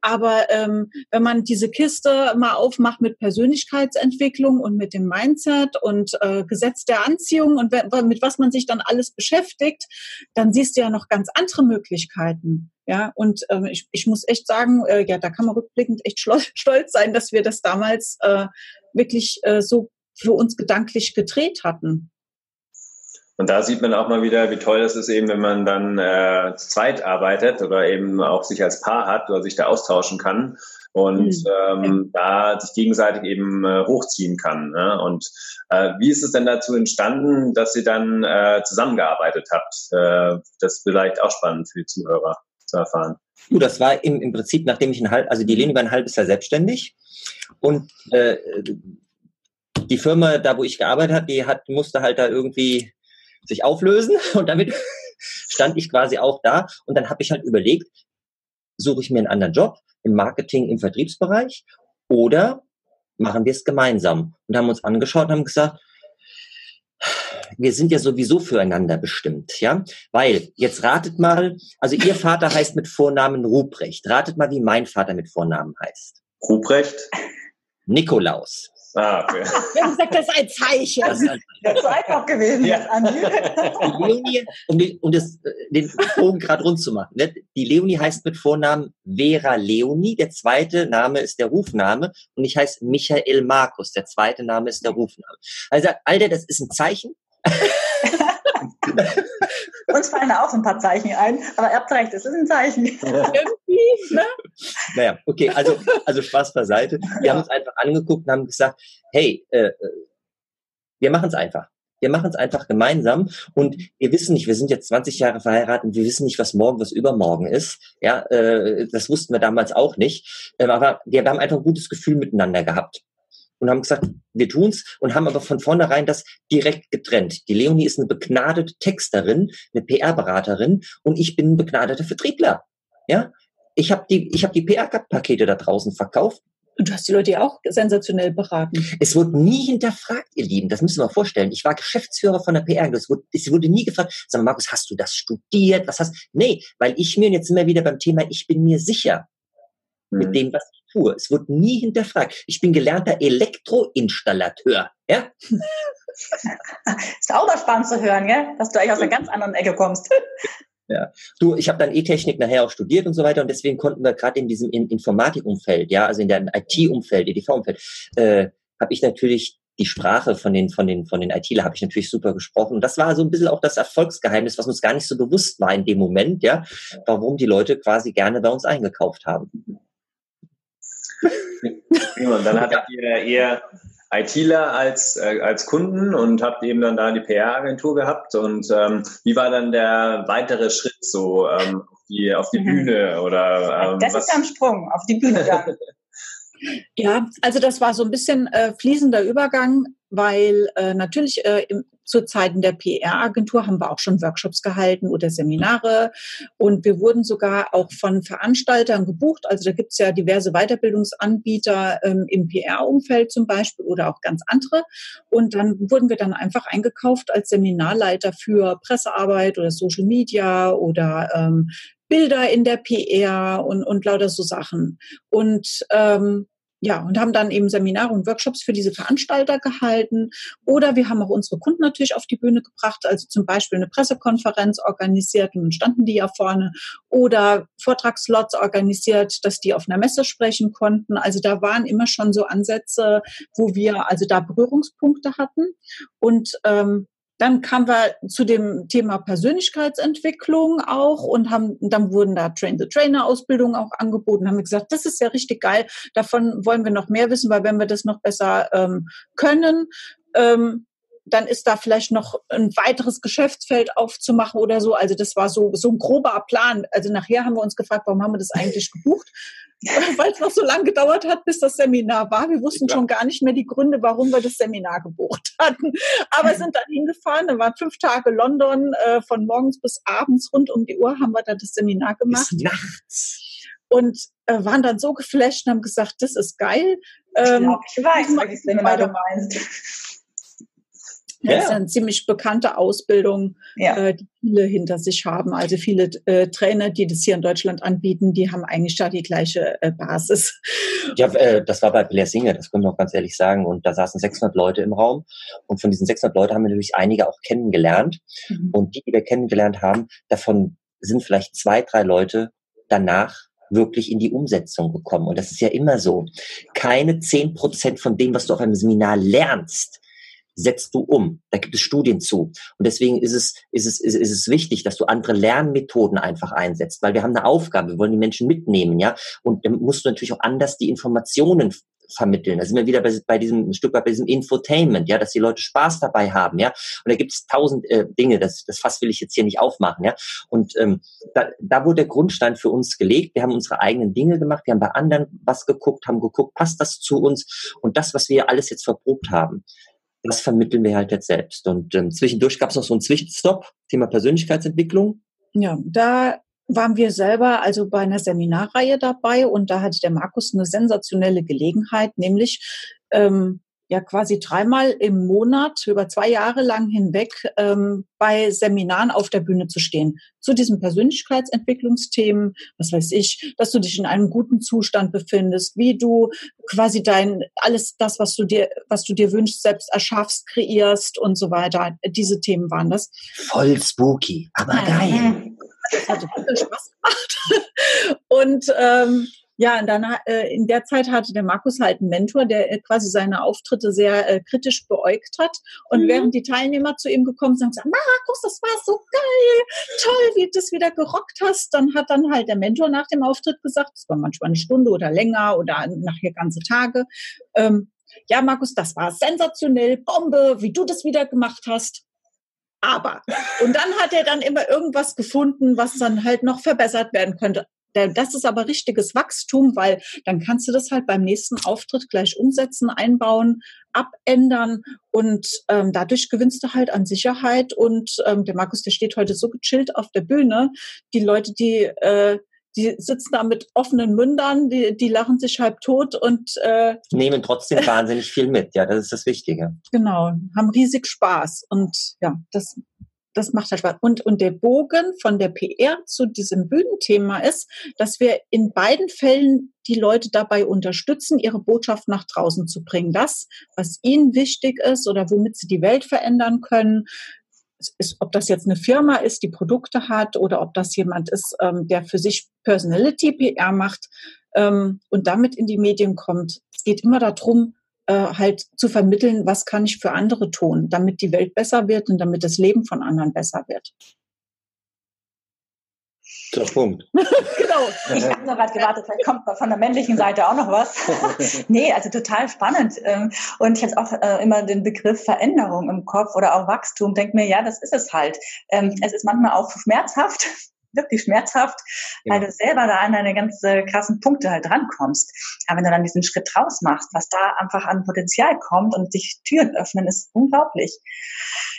Aber ähm, wenn man diese Kiste mal aufmacht mit Persönlichkeitsentwicklung und mit dem Mindset und äh, Gesetz der Anziehung und mit was man sich dann alles beschäftigt, dann siehst du ja noch ganz andere Möglichkeiten. Ja, und ähm, ich, ich muss echt sagen, äh, ja, da kann man rückblickend echt stolz sein, dass wir das damals äh, wirklich äh, so für uns gedanklich gedreht hatten. Und da sieht man auch mal wieder, wie toll es ist eben, wenn man dann äh, zu zweit arbeitet oder eben auch sich als Paar hat oder sich da austauschen kann und mhm. ähm, da sich gegenseitig eben äh, hochziehen kann. Ne? Und äh, wie ist es denn dazu entstanden, dass ihr dann äh, zusammengearbeitet habt? Äh, das ist vielleicht auch spannend für die Zuhörer zu erfahren. Du, das war im, im Prinzip, nachdem ich ein halb, also die Leni war ein halbes Jahr selbstständig und äh, die Firma, da wo ich gearbeitet habe, die hat, musste halt da irgendwie sich auflösen und damit stand ich quasi auch da und dann habe ich halt überlegt, suche ich mir einen anderen Job im Marketing, im Vertriebsbereich oder machen wir es gemeinsam und haben uns angeschaut und haben gesagt, wir sind ja sowieso füreinander bestimmt, ja, weil jetzt ratet mal, also ihr Vater heißt mit Vornamen Ruprecht, ratet mal, wie mein Vater mit Vornamen heißt. Ruprecht? Nikolaus. Ah, okay. Wir haben gesagt, das ist ein Zeichen. Das ist so einfach gewesen, ja. Die Leonie, um, die, um das, äh, den Bogen gerade rund zu machen. Ne? Die Leonie heißt mit Vornamen Vera Leonie, der zweite Name ist der Rufname und ich heiße Michael Markus, der zweite Name ist der Rufname. Also, Alter, das ist ein Zeichen. Uns fallen da auch so ein paar Zeichen ein, aber ihr habt recht, es ist ein Zeichen. Irgendwie, ne? Naja, okay, also, also Spaß beiseite. Wir ja. haben uns einfach angeguckt und haben gesagt, hey, äh, äh wir machen es einfach. Wir machen es einfach gemeinsam und wir wissen nicht, wir sind jetzt 20 Jahre verheiratet und wir wissen nicht, was morgen, was übermorgen ist. Ja, äh, das wussten wir damals auch nicht. Ähm, aber wir, wir haben einfach ein gutes Gefühl miteinander gehabt und haben gesagt, wir tun's und haben aber von vornherein das direkt getrennt. Die Leonie ist eine begnadete Texterin, eine PR-Beraterin und ich bin ein begnadeter Vertriebler. Ja, ich habe die, ich habe die PR-Pakete da draußen verkauft. Und du hast die Leute ja auch sensationell beraten. Es wurde nie hinterfragt, ihr Lieben. Das müssen wir vorstellen. Ich war Geschäftsführer von der PR. Es wurde, es wurde nie gefragt, sag mal, Markus, hast du das studiert? Was hast, nee, weil ich mir, jetzt sind wir wieder beim Thema, ich bin mir sicher mit dem, was ich tue. Es wird nie hinterfragt. Ich bin gelernter Elektroinstallateur. Ja? ist auch mal spannend zu hören, gell? dass du eigentlich aus einer ganz anderen Ecke kommst. Ja, du, ich habe dann E-Technik nachher auch studiert und so weiter und deswegen konnten wir gerade in diesem Informatikumfeld, ja, also in der IT-Umfeld, EDV-Umfeld, äh, habe ich natürlich die Sprache von den von den von den ITler habe ich natürlich super gesprochen. Und das war so ein bisschen auch das Erfolgsgeheimnis, was uns gar nicht so bewusst war in dem Moment, ja, warum die Leute quasi gerne bei uns eingekauft haben. Und dann hattet ihr eher ITler als, äh, als Kunden und habt eben dann da die PR-Agentur gehabt. Und ähm, wie war dann der weitere Schritt so ähm, auf, die, auf die mhm. Bühne? Oder, ähm, das was? ist ja ein Sprung auf die Bühne. Ja. ja, also das war so ein bisschen äh, fließender Übergang, weil äh, natürlich äh, im, zu Zeiten der PR-Agentur haben wir auch schon Workshops gehalten oder Seminare. Und wir wurden sogar auch von Veranstaltern gebucht. Also da gibt es ja diverse Weiterbildungsanbieter ähm, im PR-Umfeld zum Beispiel oder auch ganz andere. Und dann wurden wir dann einfach eingekauft als Seminarleiter für Pressearbeit oder Social Media oder ähm, Bilder in der PR und, und lauter so Sachen. Und ähm, ja, und haben dann eben Seminare und Workshops für diese Veranstalter gehalten. Oder wir haben auch unsere Kunden natürlich auf die Bühne gebracht, also zum Beispiel eine Pressekonferenz organisiert und standen die ja vorne. Oder Vortragslots organisiert, dass die auf einer Messe sprechen konnten. Also da waren immer schon so Ansätze, wo wir also da Berührungspunkte hatten. Und ähm, dann kamen wir zu dem Thema Persönlichkeitsentwicklung auch und haben, dann wurden da Train-the-Trainer-Ausbildungen auch angeboten, haben wir gesagt, das ist ja richtig geil, davon wollen wir noch mehr wissen, weil wenn wir das noch besser ähm, können, ähm, dann ist da vielleicht noch ein weiteres Geschäftsfeld aufzumachen oder so. Also das war so, so ein grober Plan. Also nachher haben wir uns gefragt, warum haben wir das eigentlich gebucht? weil es noch so lange gedauert hat, bis das Seminar war. Wir wussten schon gar nicht mehr die Gründe, warum wir das Seminar gebucht hatten. Aber sind dann hingefahren, da waren fünf Tage London, äh, von morgens bis abends rund um die Uhr haben wir da das Seminar gemacht. Bis nachts. Und äh, waren dann so geflasht und haben gesagt, das ist geil. Ähm, ich weiß, welches Seminar du meinst. Ja. Das ist eine ziemlich bekannte Ausbildung, ja. äh, die viele hinter sich haben. Also viele äh, Trainer, die das hier in Deutschland anbieten, die haben eigentlich da die gleiche äh, Basis. Ja, äh, das war bei Blair Singer, das können wir auch ganz ehrlich sagen. Und da saßen 600 Leute im Raum. Und von diesen 600 Leuten haben wir natürlich einige auch kennengelernt. Mhm. Und die, die wir kennengelernt haben, davon sind vielleicht zwei, drei Leute danach wirklich in die Umsetzung gekommen. Und das ist ja immer so. Keine zehn Prozent von dem, was du auf einem Seminar lernst, setzt du um. Da gibt es Studien zu. Und deswegen ist es, ist es, ist, ist es wichtig, dass du andere Lernmethoden einfach einsetzt, weil wir haben eine Aufgabe, wir wollen die Menschen mitnehmen, ja. Und dann musst du natürlich auch anders die Informationen vermitteln. Da sind wir wieder bei, bei diesem Stück weit bei diesem Infotainment, ja, dass die Leute Spaß dabei haben, ja. Und da gibt es tausend äh, Dinge, das, das Fass will ich jetzt hier nicht aufmachen, ja. Und ähm, da, da wurde der Grundstein für uns gelegt. Wir haben unsere eigenen Dinge gemacht, wir haben bei anderen was geguckt, haben geguckt, passt das zu uns? Und das, was wir alles jetzt verprobt haben, das vermitteln wir halt jetzt selbst. Und ähm, zwischendurch gab es noch so einen Zwischenstopp, Thema Persönlichkeitsentwicklung. Ja, da waren wir selber also bei einer Seminarreihe dabei und da hatte der Markus eine sensationelle Gelegenheit, nämlich ähm, ja quasi dreimal im Monat über zwei Jahre lang hinweg ähm, bei Seminaren auf der Bühne zu stehen. Zu diesen Persönlichkeitsentwicklungsthemen, was weiß ich, dass du dich in einem guten Zustand befindest, wie du quasi dein, alles das, was du dir, was du dir wünschst, selbst erschaffst, kreierst und so weiter. Diese Themen waren das. Voll spooky, aber geil. Das hat viel Spaß gemacht. Und ähm, ja, und dann äh, in der Zeit hatte der Markus halt einen Mentor, der äh, quasi seine Auftritte sehr äh, kritisch beäugt hat. Und mhm. während die Teilnehmer zu ihm gekommen sind, sagen, Markus, das war so geil, toll, wie du das wieder gerockt hast, dann hat dann halt der Mentor nach dem Auftritt gesagt, das war manchmal eine Stunde oder länger oder nachher ganze Tage. Ähm, ja, Markus, das war sensationell, Bombe, wie du das wieder gemacht hast. Aber. Und dann hat er dann immer irgendwas gefunden, was dann halt noch verbessert werden könnte. Das ist aber richtiges Wachstum, weil dann kannst du das halt beim nächsten Auftritt gleich umsetzen, einbauen, abändern und ähm, dadurch gewinnst du halt an Sicherheit. Und ähm, der Markus, der steht heute so gechillt auf der Bühne. Die Leute, die äh, die sitzen da mit offenen Mündern, die, die lachen sich halb tot und äh, nehmen trotzdem wahnsinnig viel mit. Ja, das ist das Wichtige. Genau, haben riesig Spaß und ja, das das macht halt Spaß. Und, und der Bogen von der PR zu diesem Bühnenthema ist, dass wir in beiden Fällen die Leute dabei unterstützen, ihre Botschaft nach draußen zu bringen. Das, was ihnen wichtig ist oder womit sie die Welt verändern können, ist, ob das jetzt eine Firma ist, die Produkte hat, oder ob das jemand ist, ähm, der für sich Personality PR macht ähm, und damit in die Medien kommt. Es geht immer darum, äh, halt zu vermitteln, was kann ich für andere tun, damit die Welt besser wird und damit das Leben von anderen besser wird. Der Punkt. genau. Ich habe noch gerade gewartet, vielleicht kommt von der männlichen Seite auch noch was. nee, also total spannend. Ähm, und ich habe auch äh, immer den Begriff Veränderung im Kopf oder auch Wachstum. Denke mir, ja, das ist es halt. Ähm, es ist manchmal auch schmerzhaft, wirklich schmerzhaft, ja. weil du selber da an deine ganz krassen Punkte halt drankommst. Aber wenn du dann diesen Schritt raus machst, was da einfach an Potenzial kommt und sich Türen öffnen, ist unglaublich.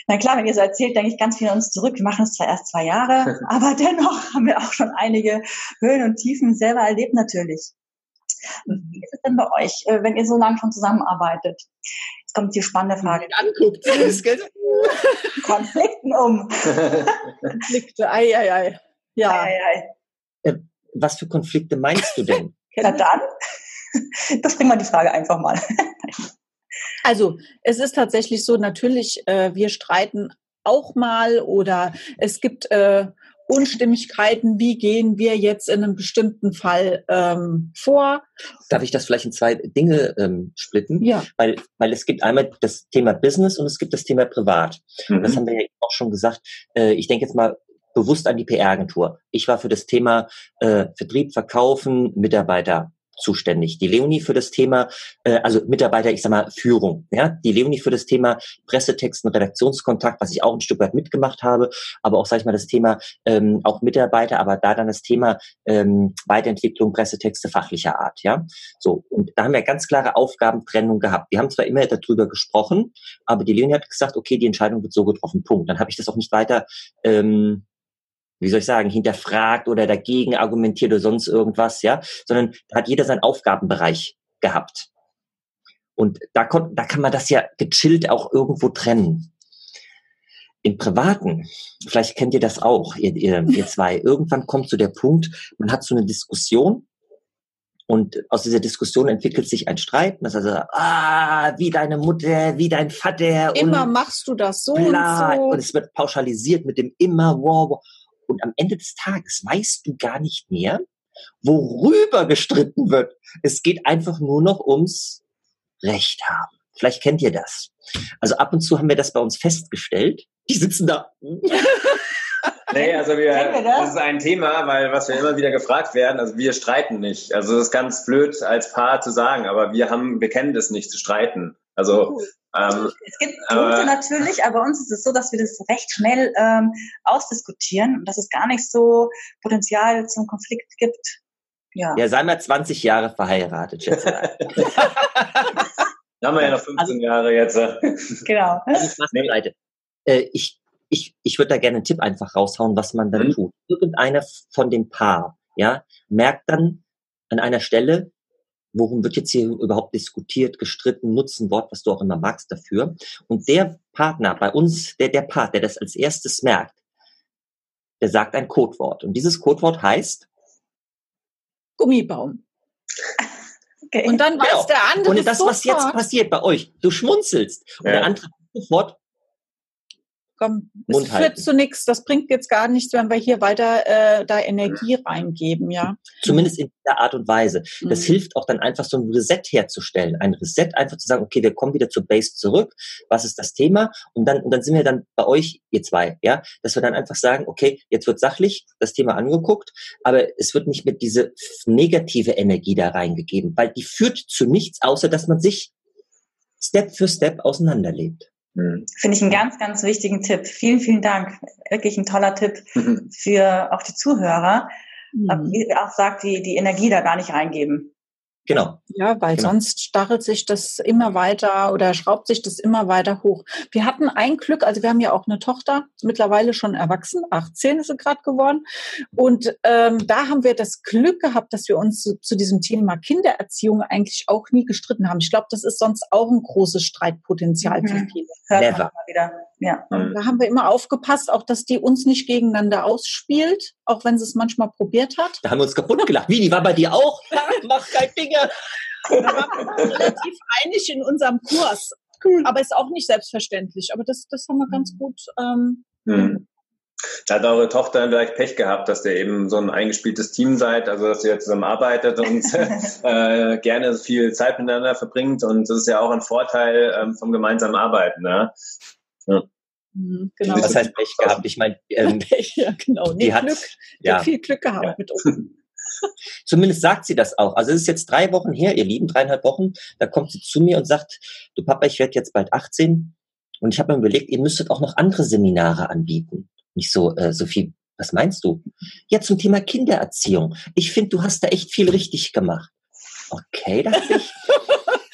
Na klar, wenn ihr so erzählt, denke ich ganz viel an uns zurück. Wir machen es zwar erst zwei Jahre, aber dennoch haben wir auch schon einige Höhen und Tiefen selber erlebt natürlich. Wie ist es denn bei euch, äh, wenn ihr so lange schon zusammenarbeitet? Jetzt kommt die spannende Frage. Anguckt. Konflikten um. Konflikte, ei, ei, ei. Ja. Ei, ei, ei. Äh, was für Konflikte meinst du denn? Na dann, das bringen wir die Frage einfach mal. Also es ist tatsächlich so, natürlich, äh, wir streiten auch mal oder es gibt äh, Unstimmigkeiten, wie gehen wir jetzt in einem bestimmten Fall ähm, vor. Darf ich das vielleicht in zwei Dinge ähm, splitten? Ja. Weil, weil es gibt einmal das Thema Business und es gibt das Thema Privat. Mhm. Das haben wir ja auch schon gesagt. Äh, ich denke jetzt mal bewusst an die PR-Agentur. Ich war für das Thema äh, Vertrieb, Verkaufen, Mitarbeiter zuständig. Die Leonie für das Thema, äh, also Mitarbeiter, ich sag mal, Führung. Ja? Die Leonie für das Thema Pressetexten, Redaktionskontakt, was ich auch ein Stück weit mitgemacht habe, aber auch, sag ich mal, das Thema ähm, auch Mitarbeiter, aber da dann das Thema ähm, Weiterentwicklung, Pressetexte fachlicher Art. Ja, So, und da haben wir ganz klare Aufgabentrennung gehabt. Wir haben zwar immer darüber gesprochen, aber die Leonie hat gesagt, okay, die Entscheidung wird so getroffen, Punkt. Dann habe ich das auch nicht weiter ähm, wie soll ich sagen, hinterfragt oder dagegen argumentiert oder sonst irgendwas, ja, sondern da hat jeder seinen Aufgabenbereich gehabt. Und da, kon, da kann man das ja gechillt auch irgendwo trennen. Im Privaten, vielleicht kennt ihr das auch, ihr, ihr, ihr zwei, irgendwann kommt so der Punkt, man hat so eine Diskussion und aus dieser Diskussion entwickelt sich ein Streit. Das also, ah, wie deine Mutter, wie dein Vater. Immer machst du das so bla, und so. Und es wird pauschalisiert mit dem immer, wow, wow. Und am Ende des Tages weißt du gar nicht mehr, worüber gestritten wird. Es geht einfach nur noch ums Recht haben. Vielleicht kennt ihr das. Also ab und zu haben wir das bei uns festgestellt. Die sitzen da. Nee, also wir, wir das? das? ist ein Thema, weil was wir immer wieder gefragt werden, also wir streiten nicht. Also das ist ganz blöd als Paar zu sagen, aber wir haben, wir kennen das nicht zu streiten. Also ähm, es gibt Punkte natürlich, aber bei uns ist es so, dass wir das recht schnell ähm, ausdiskutieren und dass es gar nicht so Potenzial zum Konflikt gibt. Ja, ja sei mal 20 Jahre verheiratet, schätze Da haben wir ja noch 15 also, Jahre jetzt. Genau. Also, äh, ich ich, ich würde da gerne einen Tipp einfach raushauen, was man dann mhm. tut. Irgendeiner von dem Paar, ja, merkt dann an einer Stelle, worum wird jetzt hier überhaupt diskutiert, gestritten, nutzen Wort, was du auch immer magst dafür. Und der Partner bei uns, der, der Part, der das als erstes merkt, der sagt ein Codewort. Und dieses Codewort heißt Gummibaum. Okay. Und dann weiß genau. der andere. Und das, was jetzt passiert bei euch, du schmunzelst. Und ja. der andere sofort komm, es führt zu nichts, das bringt jetzt gar nichts, wenn wir hier weiter äh, da Energie reingeben, ja. Zumindest in der Art und Weise. Das mhm. hilft auch dann einfach so ein Reset herzustellen. Ein Reset einfach zu sagen, okay, wir kommen wieder zur Base zurück. Was ist das Thema? Und dann, und dann sind wir dann bei euch, ihr zwei, ja, dass wir dann einfach sagen, okay, jetzt wird sachlich das Thema angeguckt, aber es wird nicht mit diese negative Energie da reingegeben, weil die führt zu nichts, außer dass man sich Step für Step auseinanderlebt. Hm. Finde ich einen ganz, ganz wichtigen Tipp. Vielen, vielen Dank. Wirklich ein toller Tipp für auch die Zuhörer. Mhm. Wie auch sagt, die, die Energie da gar nicht reingeben. Genau. Ja, weil genau. sonst stachelt sich das immer weiter oder schraubt sich das immer weiter hoch. Wir hatten ein Glück, also wir haben ja auch eine Tochter, mittlerweile schon erwachsen, 18 ist sie gerade geworden. Und ähm, da haben wir das Glück gehabt, dass wir uns zu, zu diesem Thema Kindererziehung eigentlich auch nie gestritten haben. Ich glaube, das ist sonst auch ein großes Streitpotenzial mhm. für viele. Never. Ja. Mhm. Da haben wir immer aufgepasst, auch dass die uns nicht gegeneinander ausspielt, auch wenn sie es manchmal probiert hat. Da haben wir uns kaputt gelacht. Wie, die war bei dir auch? Mach kein Dinge. Da waren wir relativ einig in unserem Kurs. Cool. Aber ist auch nicht selbstverständlich. Aber das, das haben wir ganz mhm. gut. Ähm, hm. Da hat eure Tochter vielleicht Pech gehabt, dass ihr eben so ein eingespieltes Team seid, also dass ihr zusammen arbeitet und äh, gerne viel Zeit miteinander verbringt. Und das ist ja auch ein Vorteil ähm, vom gemeinsamen Arbeiten. Ne? Ja. Mhm, genau. Was heißt Pech gehabt? Ich meine, ähm, Pech, ja, genau. Nee, die hat, Glück, ja. hat viel Glück gehabt ja. mit uns. Zumindest sagt sie das auch. Also es ist jetzt drei Wochen her, ihr Lieben, dreieinhalb Wochen. Da kommt sie zu mir und sagt, du Papa, ich werde jetzt bald 18 und ich habe mir überlegt, ihr müsstet auch noch andere Seminare anbieten. Nicht so, äh, Sophie, Was meinst du? Ja, zum Thema Kindererziehung. Ich finde, du hast da echt viel richtig gemacht. Okay, dachte ich.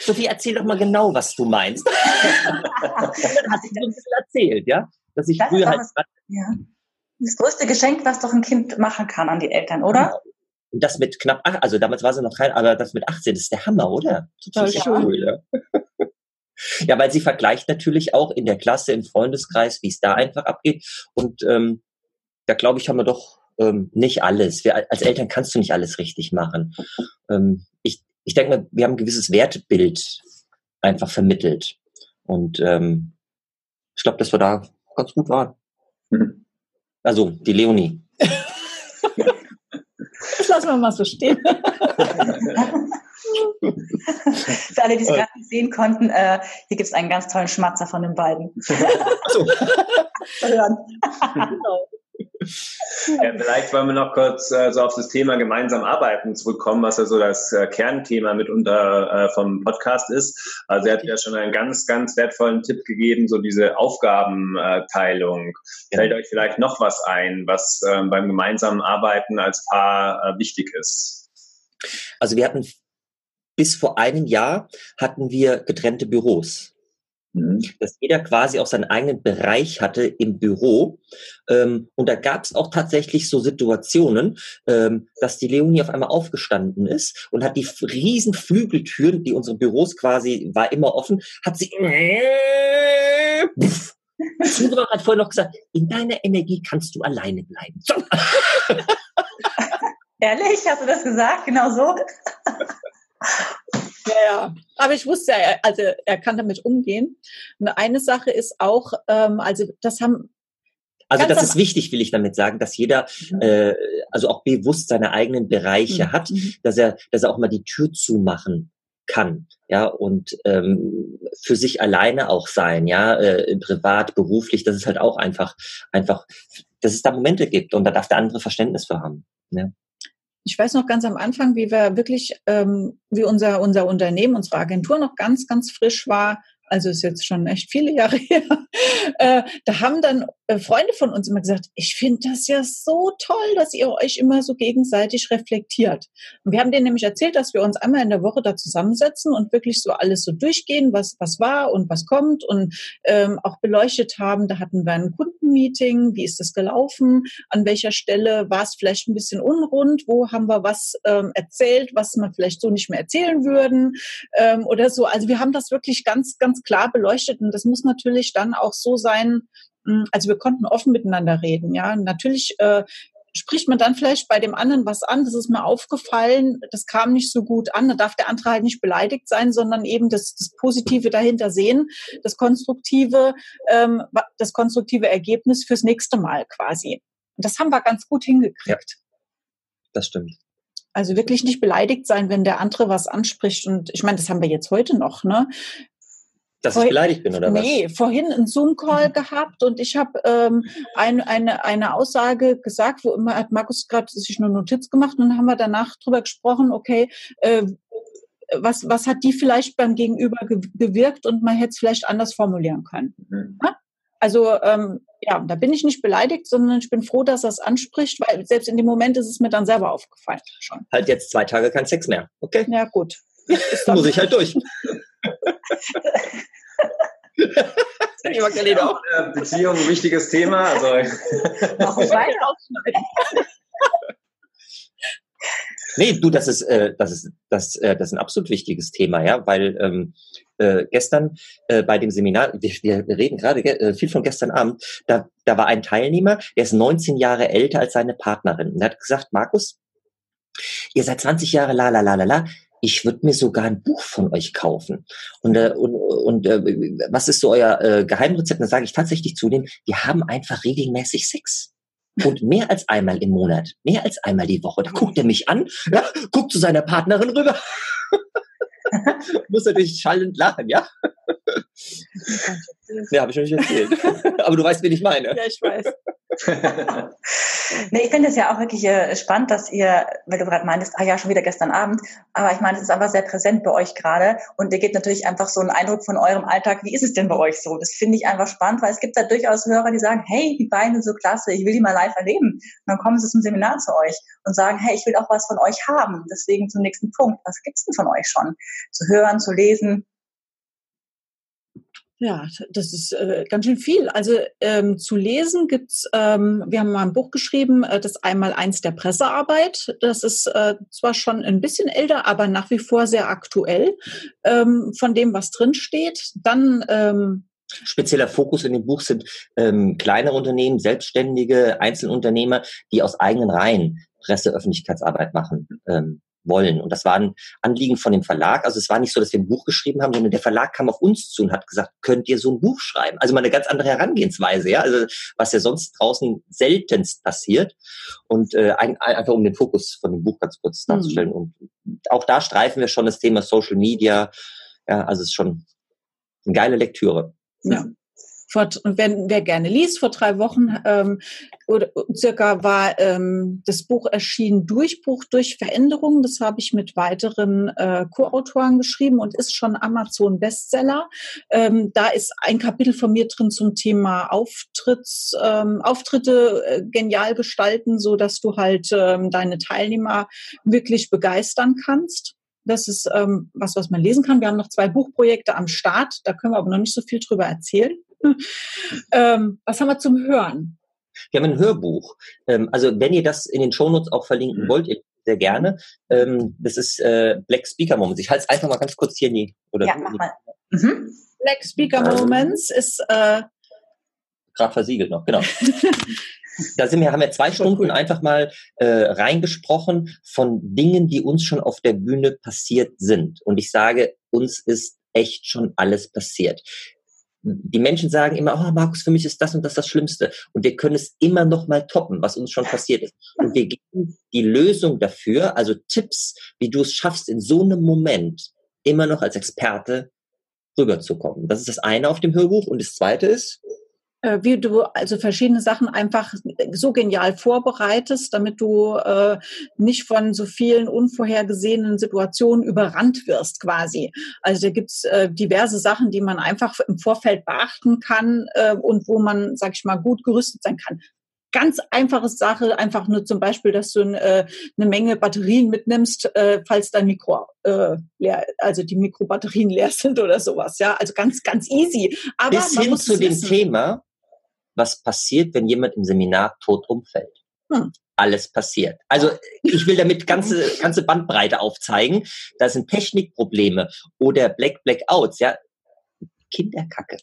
Sophie, erzähl doch mal genau, was du meinst. hat sie so ein bisschen erzählt, ja? Dass ich das früher halt. Das, ja. das größte Geschenk, was doch ein Kind machen kann an die Eltern, oder? Genau. Und das mit knapp, also damals war sie noch kein, aber das mit 18, das ist der Hammer, oder? Total schön. Cool, ja. ja, weil sie vergleicht natürlich auch in der Klasse, im Freundeskreis, wie es da einfach abgeht. Und ähm, da glaube ich, haben wir doch ähm, nicht alles. Wir, als Eltern kannst du nicht alles richtig machen. Ähm, ich, ich denke mal, wir haben ein gewisses Wertebild einfach vermittelt. Und ähm, ich glaube, dass wir da ganz gut waren. Mhm. Also, die Leonie. das lassen wir mal so stehen. Für alle, die es gerade nicht sehen konnten, äh, hier gibt es einen ganz tollen Schmatzer von den beiden. Genau. Ja, vielleicht wollen wir noch kurz äh, so auf das Thema gemeinsam arbeiten zurückkommen, was ja so das äh, Kernthema mitunter äh, vom Podcast ist. Also er hat ja schon einen ganz, ganz wertvollen Tipp gegeben, so diese Aufgabenteilung. Ja. Fällt euch vielleicht noch was ein, was ähm, beim gemeinsamen Arbeiten als Paar äh, wichtig ist? Also wir hatten bis vor einem Jahr hatten wir getrennte Büros. Mhm. Dass jeder quasi auch seinen eigenen Bereich hatte im Büro. Ähm, und da gab es auch tatsächlich so Situationen, ähm, dass die Leonie auf einmal aufgestanden ist und hat die riesen Flügeltüren, die unsere Büros quasi war immer offen, hat sie Zugebracht hat vorher noch gesagt, in deiner Energie kannst du alleine bleiben. So. Ehrlich, hast du das gesagt? Genau so? Ja, ja. Aber ich wusste ja, also er kann damit umgehen. Und eine Sache ist auch, ähm, also das haben also das ist wichtig, will ich damit sagen, dass jeder mhm. äh, also auch bewusst seine eigenen Bereiche mhm. hat, mhm. dass er, dass er auch mal die Tür zumachen kann, ja, und ähm, für sich alleine auch sein, ja, äh, privat, beruflich, dass es halt auch einfach, einfach, dass es da Momente gibt und da darf der andere Verständnis für haben. Ja ich weiß noch ganz am Anfang, wie wir wirklich, ähm, wie unser, unser Unternehmen, unsere Agentur noch ganz, ganz frisch war, also ist jetzt schon echt viele Jahre her, äh, da haben dann äh, Freunde von uns immer gesagt, ich finde das ja so toll, dass ihr euch immer so gegenseitig reflektiert. Und wir haben denen nämlich erzählt, dass wir uns einmal in der Woche da zusammensetzen und wirklich so alles so durchgehen, was, was war und was kommt und ähm, auch beleuchtet haben. Da hatten wir ein Kundenmeeting, wie ist das gelaufen, an welcher Stelle war es vielleicht ein bisschen unrund, wo haben wir was ähm, erzählt, was wir vielleicht so nicht mehr erzählen würden ähm, oder so. Also wir haben das wirklich ganz, ganz klar beleuchtet und das muss natürlich dann auch so sein, hm, also wir konnten offen miteinander reden. Ja, natürlich äh, spricht man dann vielleicht bei dem anderen was an. Das ist mir aufgefallen. Das kam nicht so gut an. Da darf der andere halt nicht beleidigt sein, sondern eben das, das Positive dahinter sehen, das konstruktive, ähm, das konstruktive Ergebnis fürs nächste Mal quasi. Und das haben wir ganz gut hingekriegt. Ja, das stimmt. Also wirklich nicht beleidigt sein, wenn der andere was anspricht. Und ich meine, das haben wir jetzt heute noch. Ne? Dass vorhin, ich beleidigt bin, oder was? Nee, vorhin einen Zoom-Call gehabt und ich habe ähm, ein, eine, eine Aussage gesagt, wo immer hat Markus gerade sich eine Notiz gemacht und dann haben wir danach drüber gesprochen, okay, äh, was, was hat die vielleicht beim Gegenüber gewirkt und man hätte es vielleicht anders formulieren können. Mhm. Ja? Also ähm, ja, da bin ich nicht beleidigt, sondern ich bin froh, dass er es anspricht, weil selbst in dem Moment ist es mir dann selber aufgefallen schon. Halt jetzt zwei Tage kein Sex mehr, okay? Ja, gut. Muss ich halt durch. Magdalena auch. Beziehung ein wichtiges Thema. Also. Noch weiter Nee, du, das ist, äh, das ist, das, äh, das ist ein absolut wichtiges Thema, ja, weil ähm, äh, gestern äh, bei dem Seminar, wir, wir reden gerade äh, viel von gestern Abend, da, da war ein Teilnehmer, der ist 19 Jahre älter als seine Partnerin. Und er hat gesagt, Markus, ihr seid 20 Jahre la la la la la, ich würde mir sogar ein Buch von euch kaufen. Und, äh, und, und äh, was ist so euer äh, Geheimrezept? Dann sage ich tatsächlich zu dem, wir haben einfach regelmäßig Sex. Und mehr als einmal im Monat, mehr als einmal die Woche. Da guckt er mich an, ja, guckt zu seiner Partnerin rüber. Muss natürlich schallend lachen, ja? ja, habe ich noch nicht erzählt. Aber du weißt, wen ich meine. Ja, ich weiß. Nee, ich finde es ja auch wirklich äh, spannend, dass ihr, weil du gerade meintest, ah ja, schon wieder gestern Abend, aber ich meine, es ist einfach sehr präsent bei euch gerade und ihr gebt natürlich einfach so einen Eindruck von eurem Alltag. Wie ist es denn bei euch so? Das finde ich einfach spannend, weil es gibt da durchaus Hörer, die sagen, hey, die Beine so klasse, ich will die mal live erleben. Und dann kommen sie zum Seminar zu euch und sagen, hey, ich will auch was von euch haben. Deswegen zum nächsten Punkt. Was gibt's denn von euch schon? Zu hören, zu lesen? Ja, das ist äh, ganz schön viel. Also ähm, zu lesen gibt's. Ähm, wir haben mal ein Buch geschrieben, äh, das einmal eins der Pressearbeit. Das ist äh, zwar schon ein bisschen älter, aber nach wie vor sehr aktuell ähm, von dem, was drin steht. Dann ähm, Spezieller Fokus in dem Buch sind ähm, kleine Unternehmen, selbstständige Einzelunternehmer, die aus eigenen Reihen Presseöffentlichkeitsarbeit machen. Ähm, wollen. Und das war ein Anliegen von dem Verlag. Also es war nicht so, dass wir ein Buch geschrieben haben, sondern der Verlag kam auf uns zu und hat gesagt, könnt ihr so ein Buch schreiben? Also mal eine ganz andere Herangehensweise, ja. Also was ja sonst draußen seltenst passiert. Und äh, ein, einfach um den Fokus von dem Buch ganz kurz mhm. darzustellen. Und auch da streifen wir schon das Thema Social Media. Ja, also es ist schon eine geile Lektüre. Ja vor, wer, wer gerne liest, vor drei Wochen ähm, oder circa war ähm, das Buch erschienen Durchbruch durch Veränderungen. Das habe ich mit weiteren äh, Co-Autoren geschrieben und ist schon Amazon Bestseller. Ähm, da ist ein Kapitel von mir drin zum Thema Auftritts, ähm, Auftritte äh, genial gestalten, so dass du halt ähm, deine Teilnehmer wirklich begeistern kannst. Das ist ähm, was, was man lesen kann. Wir haben noch zwei Buchprojekte am Start. Da können wir aber noch nicht so viel drüber erzählen. Ähm, was haben wir zum Hören? Wir haben ein Hörbuch. Ähm, also wenn ihr das in den Shownotes auch verlinken mhm. wollt, ihr sehr gerne. Ähm, das ist äh, Black Speaker Moments. Ich halte es einfach mal ganz kurz hier in die. Oder ja, mach mal. Mhm. Black Speaker Moments ist äh, gerade versiegelt noch, genau. da sind wir, haben wir zwei Stunden einfach mal äh, reingesprochen von Dingen, die uns schon auf der Bühne passiert sind. Und ich sage, uns ist echt schon alles passiert die Menschen sagen immer, oh Markus, für mich ist das und das das Schlimmste. Und wir können es immer noch mal toppen, was uns schon passiert ist. Und wir geben die Lösung dafür, also Tipps, wie du es schaffst, in so einem Moment immer noch als Experte rüberzukommen. Das ist das eine auf dem Hörbuch. Und das zweite ist, wie du also verschiedene Sachen einfach so genial vorbereitest, damit du äh, nicht von so vielen unvorhergesehenen Situationen überrannt wirst quasi. Also da gibt's äh, diverse Sachen, die man einfach im Vorfeld beachten kann äh, und wo man, sag ich mal, gut gerüstet sein kann ganz einfache Sache, einfach nur zum Beispiel, dass du äh, eine Menge Batterien mitnimmst, äh, falls dein Mikro äh, leer, also die Mikrobatterien leer sind oder sowas. Ja, also ganz, ganz easy. Aber bis hin zu dem wissen. Thema, was passiert, wenn jemand im Seminar tot umfällt. Hm. Alles passiert. Also ich will damit ganze, ganze Bandbreite aufzeigen. Da sind Technikprobleme oder Black Blackouts, ja. Kinderkacke.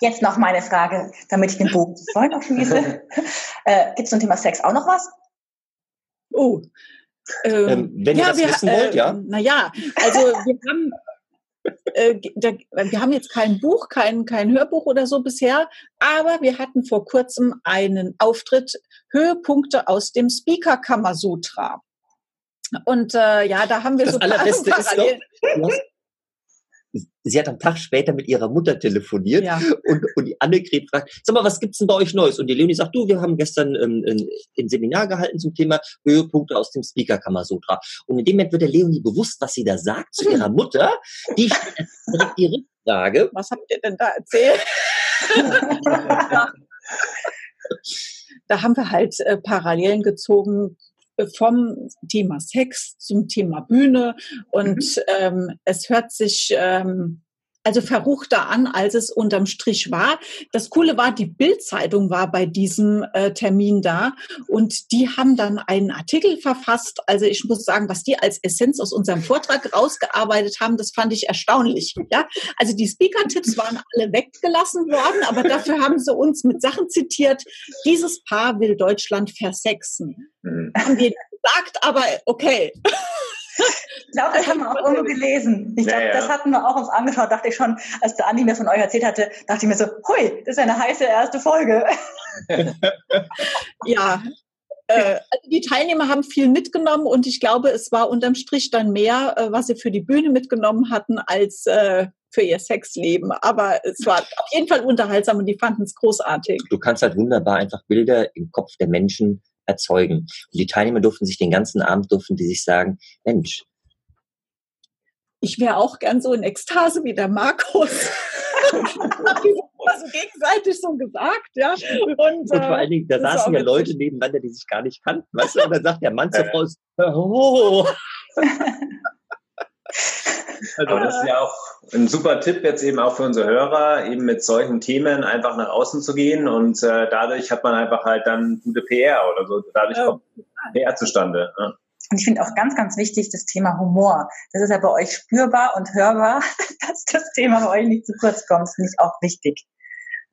Jetzt noch meine Frage, damit ich den Bogen vorhin noch schließe. äh, Gibt es zum Thema Sex auch noch was? Oh. Ähm, ähm, wenn ja, ihr das wir, wissen wollt, äh, ja. Naja, also wir haben äh, da, wir haben jetzt kein Buch, kein, kein Hörbuch oder so bisher, aber wir hatten vor kurzem einen Auftritt Höhepunkte aus dem Speaker Kamasutra. Und äh, ja, da haben wir das so allerbeste ist doch, sie hat am Tag später mit ihrer Mutter telefoniert ja. und, und die Annegret fragt, sag mal, was gibt's denn bei euch Neues? Und die Leonie sagt, du, wir haben gestern ähm, ein, Seminar gehalten zum Thema Höhepunkte aus dem Speaker Kamasutra. Und in dem Moment wird der Leonie bewusst, was sie da sagt zu ihrer Mutter. Die stellt direkt die Rückfrage. Was habt ihr denn da erzählt? da haben wir halt äh, Parallelen gezogen vom Thema Sex zum Thema Bühne und mhm. ähm, es hört sich ähm, also verruchter an, als es unterm Strich war. Das Coole war, die Bildzeitung war bei diesem äh, Termin da und die haben dann einen Artikel verfasst. Also ich muss sagen, was die als Essenz aus unserem Vortrag rausgearbeitet haben, das fand ich erstaunlich. Ja, also die Speaker-Tipps waren alle weggelassen worden, aber dafür haben sie uns mit Sachen zitiert. Dieses Paar will Deutschland versexen. Mhm. Haben wir gesagt, aber okay. Ich glaube, das haben wir auch irgendwo gelesen. Ich glaube, ja, ja. das hatten wir auch uns angeschaut, dachte ich schon, als der Andi mir von euch erzählt hatte, dachte ich mir so, hui, das ist eine heiße erste Folge. ja. Äh, also die Teilnehmer haben viel mitgenommen und ich glaube, es war unterm Strich dann mehr, äh, was sie für die Bühne mitgenommen hatten, als äh, für ihr Sexleben. Aber es war auf jeden Fall unterhaltsam und die fanden es großartig. Du kannst halt wunderbar einfach Bilder im Kopf der Menschen erzeugen. Und die Teilnehmer durften sich den ganzen Abend, durften die sich sagen, Mensch, ich wäre auch gern so in Ekstase wie der Markus. also gegenseitig so gesagt, ja. Und, und vor allen Dingen, da saßen ja Leute nebeneinander, die sich gar nicht kannten, weißt du? Und dann sagt der Mann zur Frau, oh. Also das ist ja auch ein super Tipp jetzt eben auch für unsere Hörer, eben mit solchen Themen einfach nach außen zu gehen und äh, dadurch hat man einfach halt dann gute PR oder so. Dadurch kommt PR zustande. Ja. Und ich finde auch ganz, ganz wichtig das Thema Humor. Das ist ja bei euch spürbar und hörbar, dass das Thema bei euch nicht zu kurz kommt. Das finde ich auch wichtig.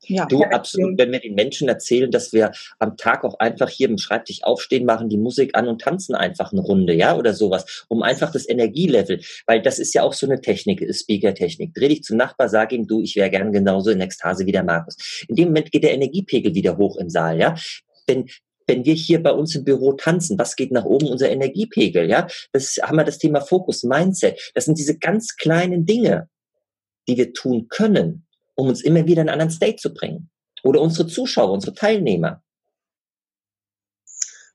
Ja, du, absolut. Wenn wir den Menschen erzählen, dass wir am Tag auch einfach hier im Schreibtisch aufstehen, machen die Musik an und tanzen einfach eine Runde, ja, oder sowas, um einfach das Energielevel, weil das ist ja auch so eine Technik, Speaker-Technik. Dreh dich zum Nachbar, sag ihm, du, ich wäre gern genauso in Ekstase wie der Markus. In dem Moment geht der Energiepegel wieder hoch im Saal, ja. Wenn wenn wir hier bei uns im Büro tanzen, was geht nach oben? Unser Energiepegel, ja? Das haben wir das Thema Fokus, Mindset. Das sind diese ganz kleinen Dinge, die wir tun können, um uns immer wieder in einen anderen State zu bringen. Oder unsere Zuschauer, unsere Teilnehmer.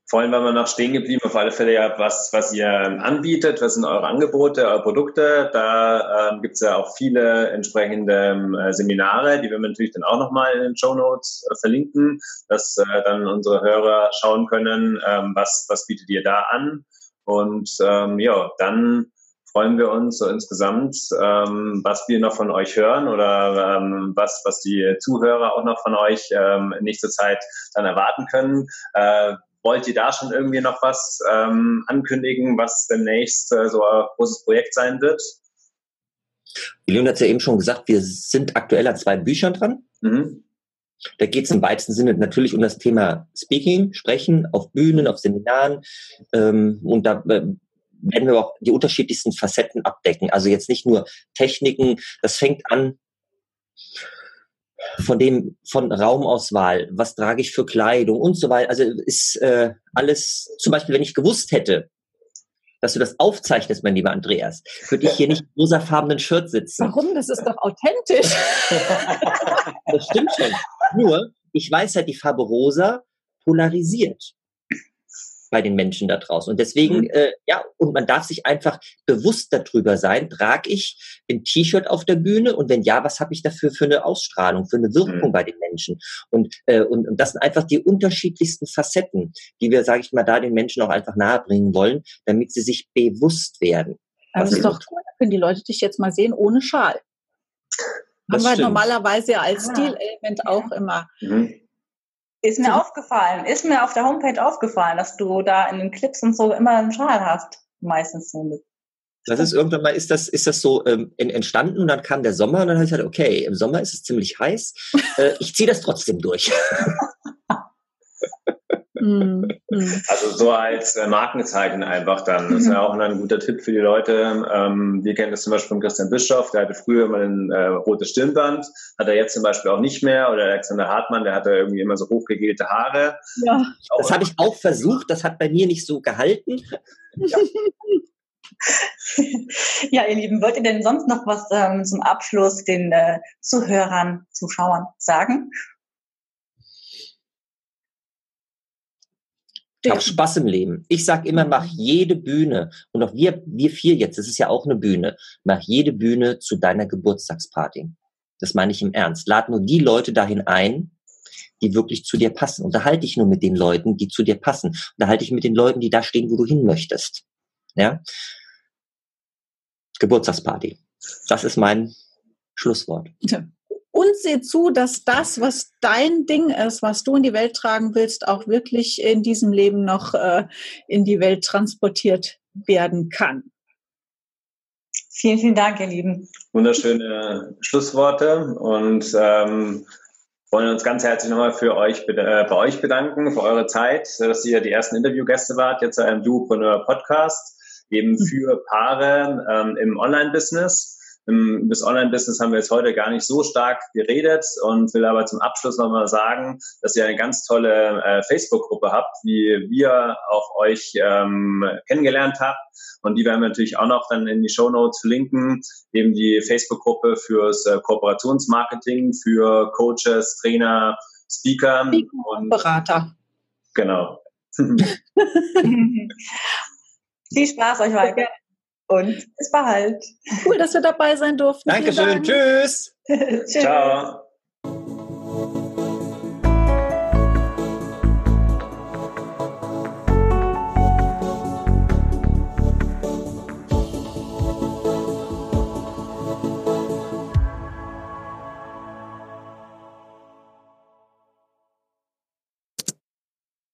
Vorhin waren wir noch stehen geblieben, auf alle Fälle ja, was, was ihr anbietet, was sind eure Angebote, eure Produkte. Da ähm, gibt es ja auch viele entsprechende äh, Seminare, die wir natürlich dann auch nochmal in den Show Notes äh, verlinken, dass äh, dann unsere Hörer schauen können, ähm, was, was bietet ihr da an. Und ähm, ja, dann freuen wir uns so insgesamt, ähm, was wir noch von euch hören oder ähm, was, was die Zuhörer auch noch von euch ähm, in nächster Zeit dann erwarten können. Äh, Wollt ihr da schon irgendwie noch was ähm, ankündigen, was demnächst äh, so ein großes Projekt sein wird? Leon hat es ja eben schon gesagt, wir sind aktuell an zwei Büchern dran. Mhm. Da geht es im weitesten Sinne natürlich um das Thema Speaking, Sprechen auf Bühnen, auf Seminaren. Ähm, und da äh, werden wir auch die unterschiedlichsten Facetten abdecken. Also jetzt nicht nur Techniken, das fängt an von dem von Raumauswahl, was trage ich für Kleidung und so weiter. Also ist äh, alles, zum Beispiel, wenn ich gewusst hätte, dass du das aufzeichnest, mein lieber Andreas, würde ich hier nicht im rosafarbenen Shirt sitzen. Warum? Das ist doch authentisch. das stimmt schon. Nur, ich weiß halt, die Farbe rosa polarisiert bei den Menschen da draußen. Und deswegen, mhm. äh, ja, und man darf sich einfach bewusst darüber sein, trage ich ein T-Shirt auf der Bühne und wenn ja, was habe ich dafür für eine Ausstrahlung, für eine Wirkung mhm. bei den Menschen? Und, äh, und, und das sind einfach die unterschiedlichsten Facetten, die wir, sage ich mal, da den Menschen auch einfach nahebringen wollen, damit sie sich bewusst werden. Aber das ist doch cool, da können die Leute dich jetzt mal sehen ohne Schal. Das haben wir normalerweise ja als ah. Stilelement auch immer. Mhm. Ist mir aufgefallen, ist mir auf der Homepage aufgefallen, dass du da in den Clips und so immer einen Schal hast, meistens so mit. Das ist irgendwann mal, ist das, ist das so ähm, entstanden und dann kam der Sommer und dann habe ich gesagt, okay, im Sommer ist es ziemlich heiß, äh, ich ziehe das trotzdem durch. Mhm. Also so als äh, Markenzeichen einfach dann. Das ist ja auch ein guter Tipp für die Leute. Ähm, wir kennen das zum Beispiel von Christian Bischoff, der hatte früher immer ein äh, rotes Stirnband, hat er jetzt zum Beispiel auch nicht mehr. Oder Alexander Hartmann, der hatte irgendwie immer so hochgegelte Haare. Ja, das habe ich auch versucht, das hat bei mir nicht so gehalten. Ja. ja, ihr Lieben, wollt ihr denn sonst noch was ähm, zum Abschluss den äh, Zuhörern, Zuschauern sagen? Hab Spaß im Leben. Ich sag immer, mach jede Bühne, und auch wir, wir vier jetzt, das ist ja auch eine Bühne, mach jede Bühne zu deiner Geburtstagsparty. Das meine ich im Ernst. Lad nur die Leute dahin ein, die wirklich zu dir passen. Unterhalte dich nur mit den Leuten, die zu dir passen. Unterhalte dich mit den Leuten, die da stehen, wo du hin möchtest. Ja? Geburtstagsparty. Das ist mein Schlusswort. Ja und seh zu, dass das, was dein Ding ist, was du in die Welt tragen willst, auch wirklich in diesem Leben noch äh, in die Welt transportiert werden kann. Vielen, vielen Dank, ihr Lieben. Wunderschöne Schlussworte und ähm, wollen uns ganz herzlich nochmal für euch, äh, bei euch bedanken, für eure Zeit, dass ihr die ersten Interviewgäste wart, jetzt einem Duopreneur Podcast, eben mhm. für Paare ähm, im Online-Business. Im, das Online-Business haben wir jetzt heute gar nicht so stark geredet und will aber zum Abschluss nochmal sagen, dass ihr eine ganz tolle äh, Facebook-Gruppe habt, wie wir auch euch ähm, kennengelernt habt. Und die werden wir natürlich auch noch dann in die Show Notes verlinken. Eben die Facebook-Gruppe fürs äh, Kooperationsmarketing, für Coaches, Trainer, Speaker, Speaker und Berater. Genau. Viel Spaß euch weiter und bis bald. Cool, dass wir dabei sein durften. Dankeschön. Tschüss. Ciao.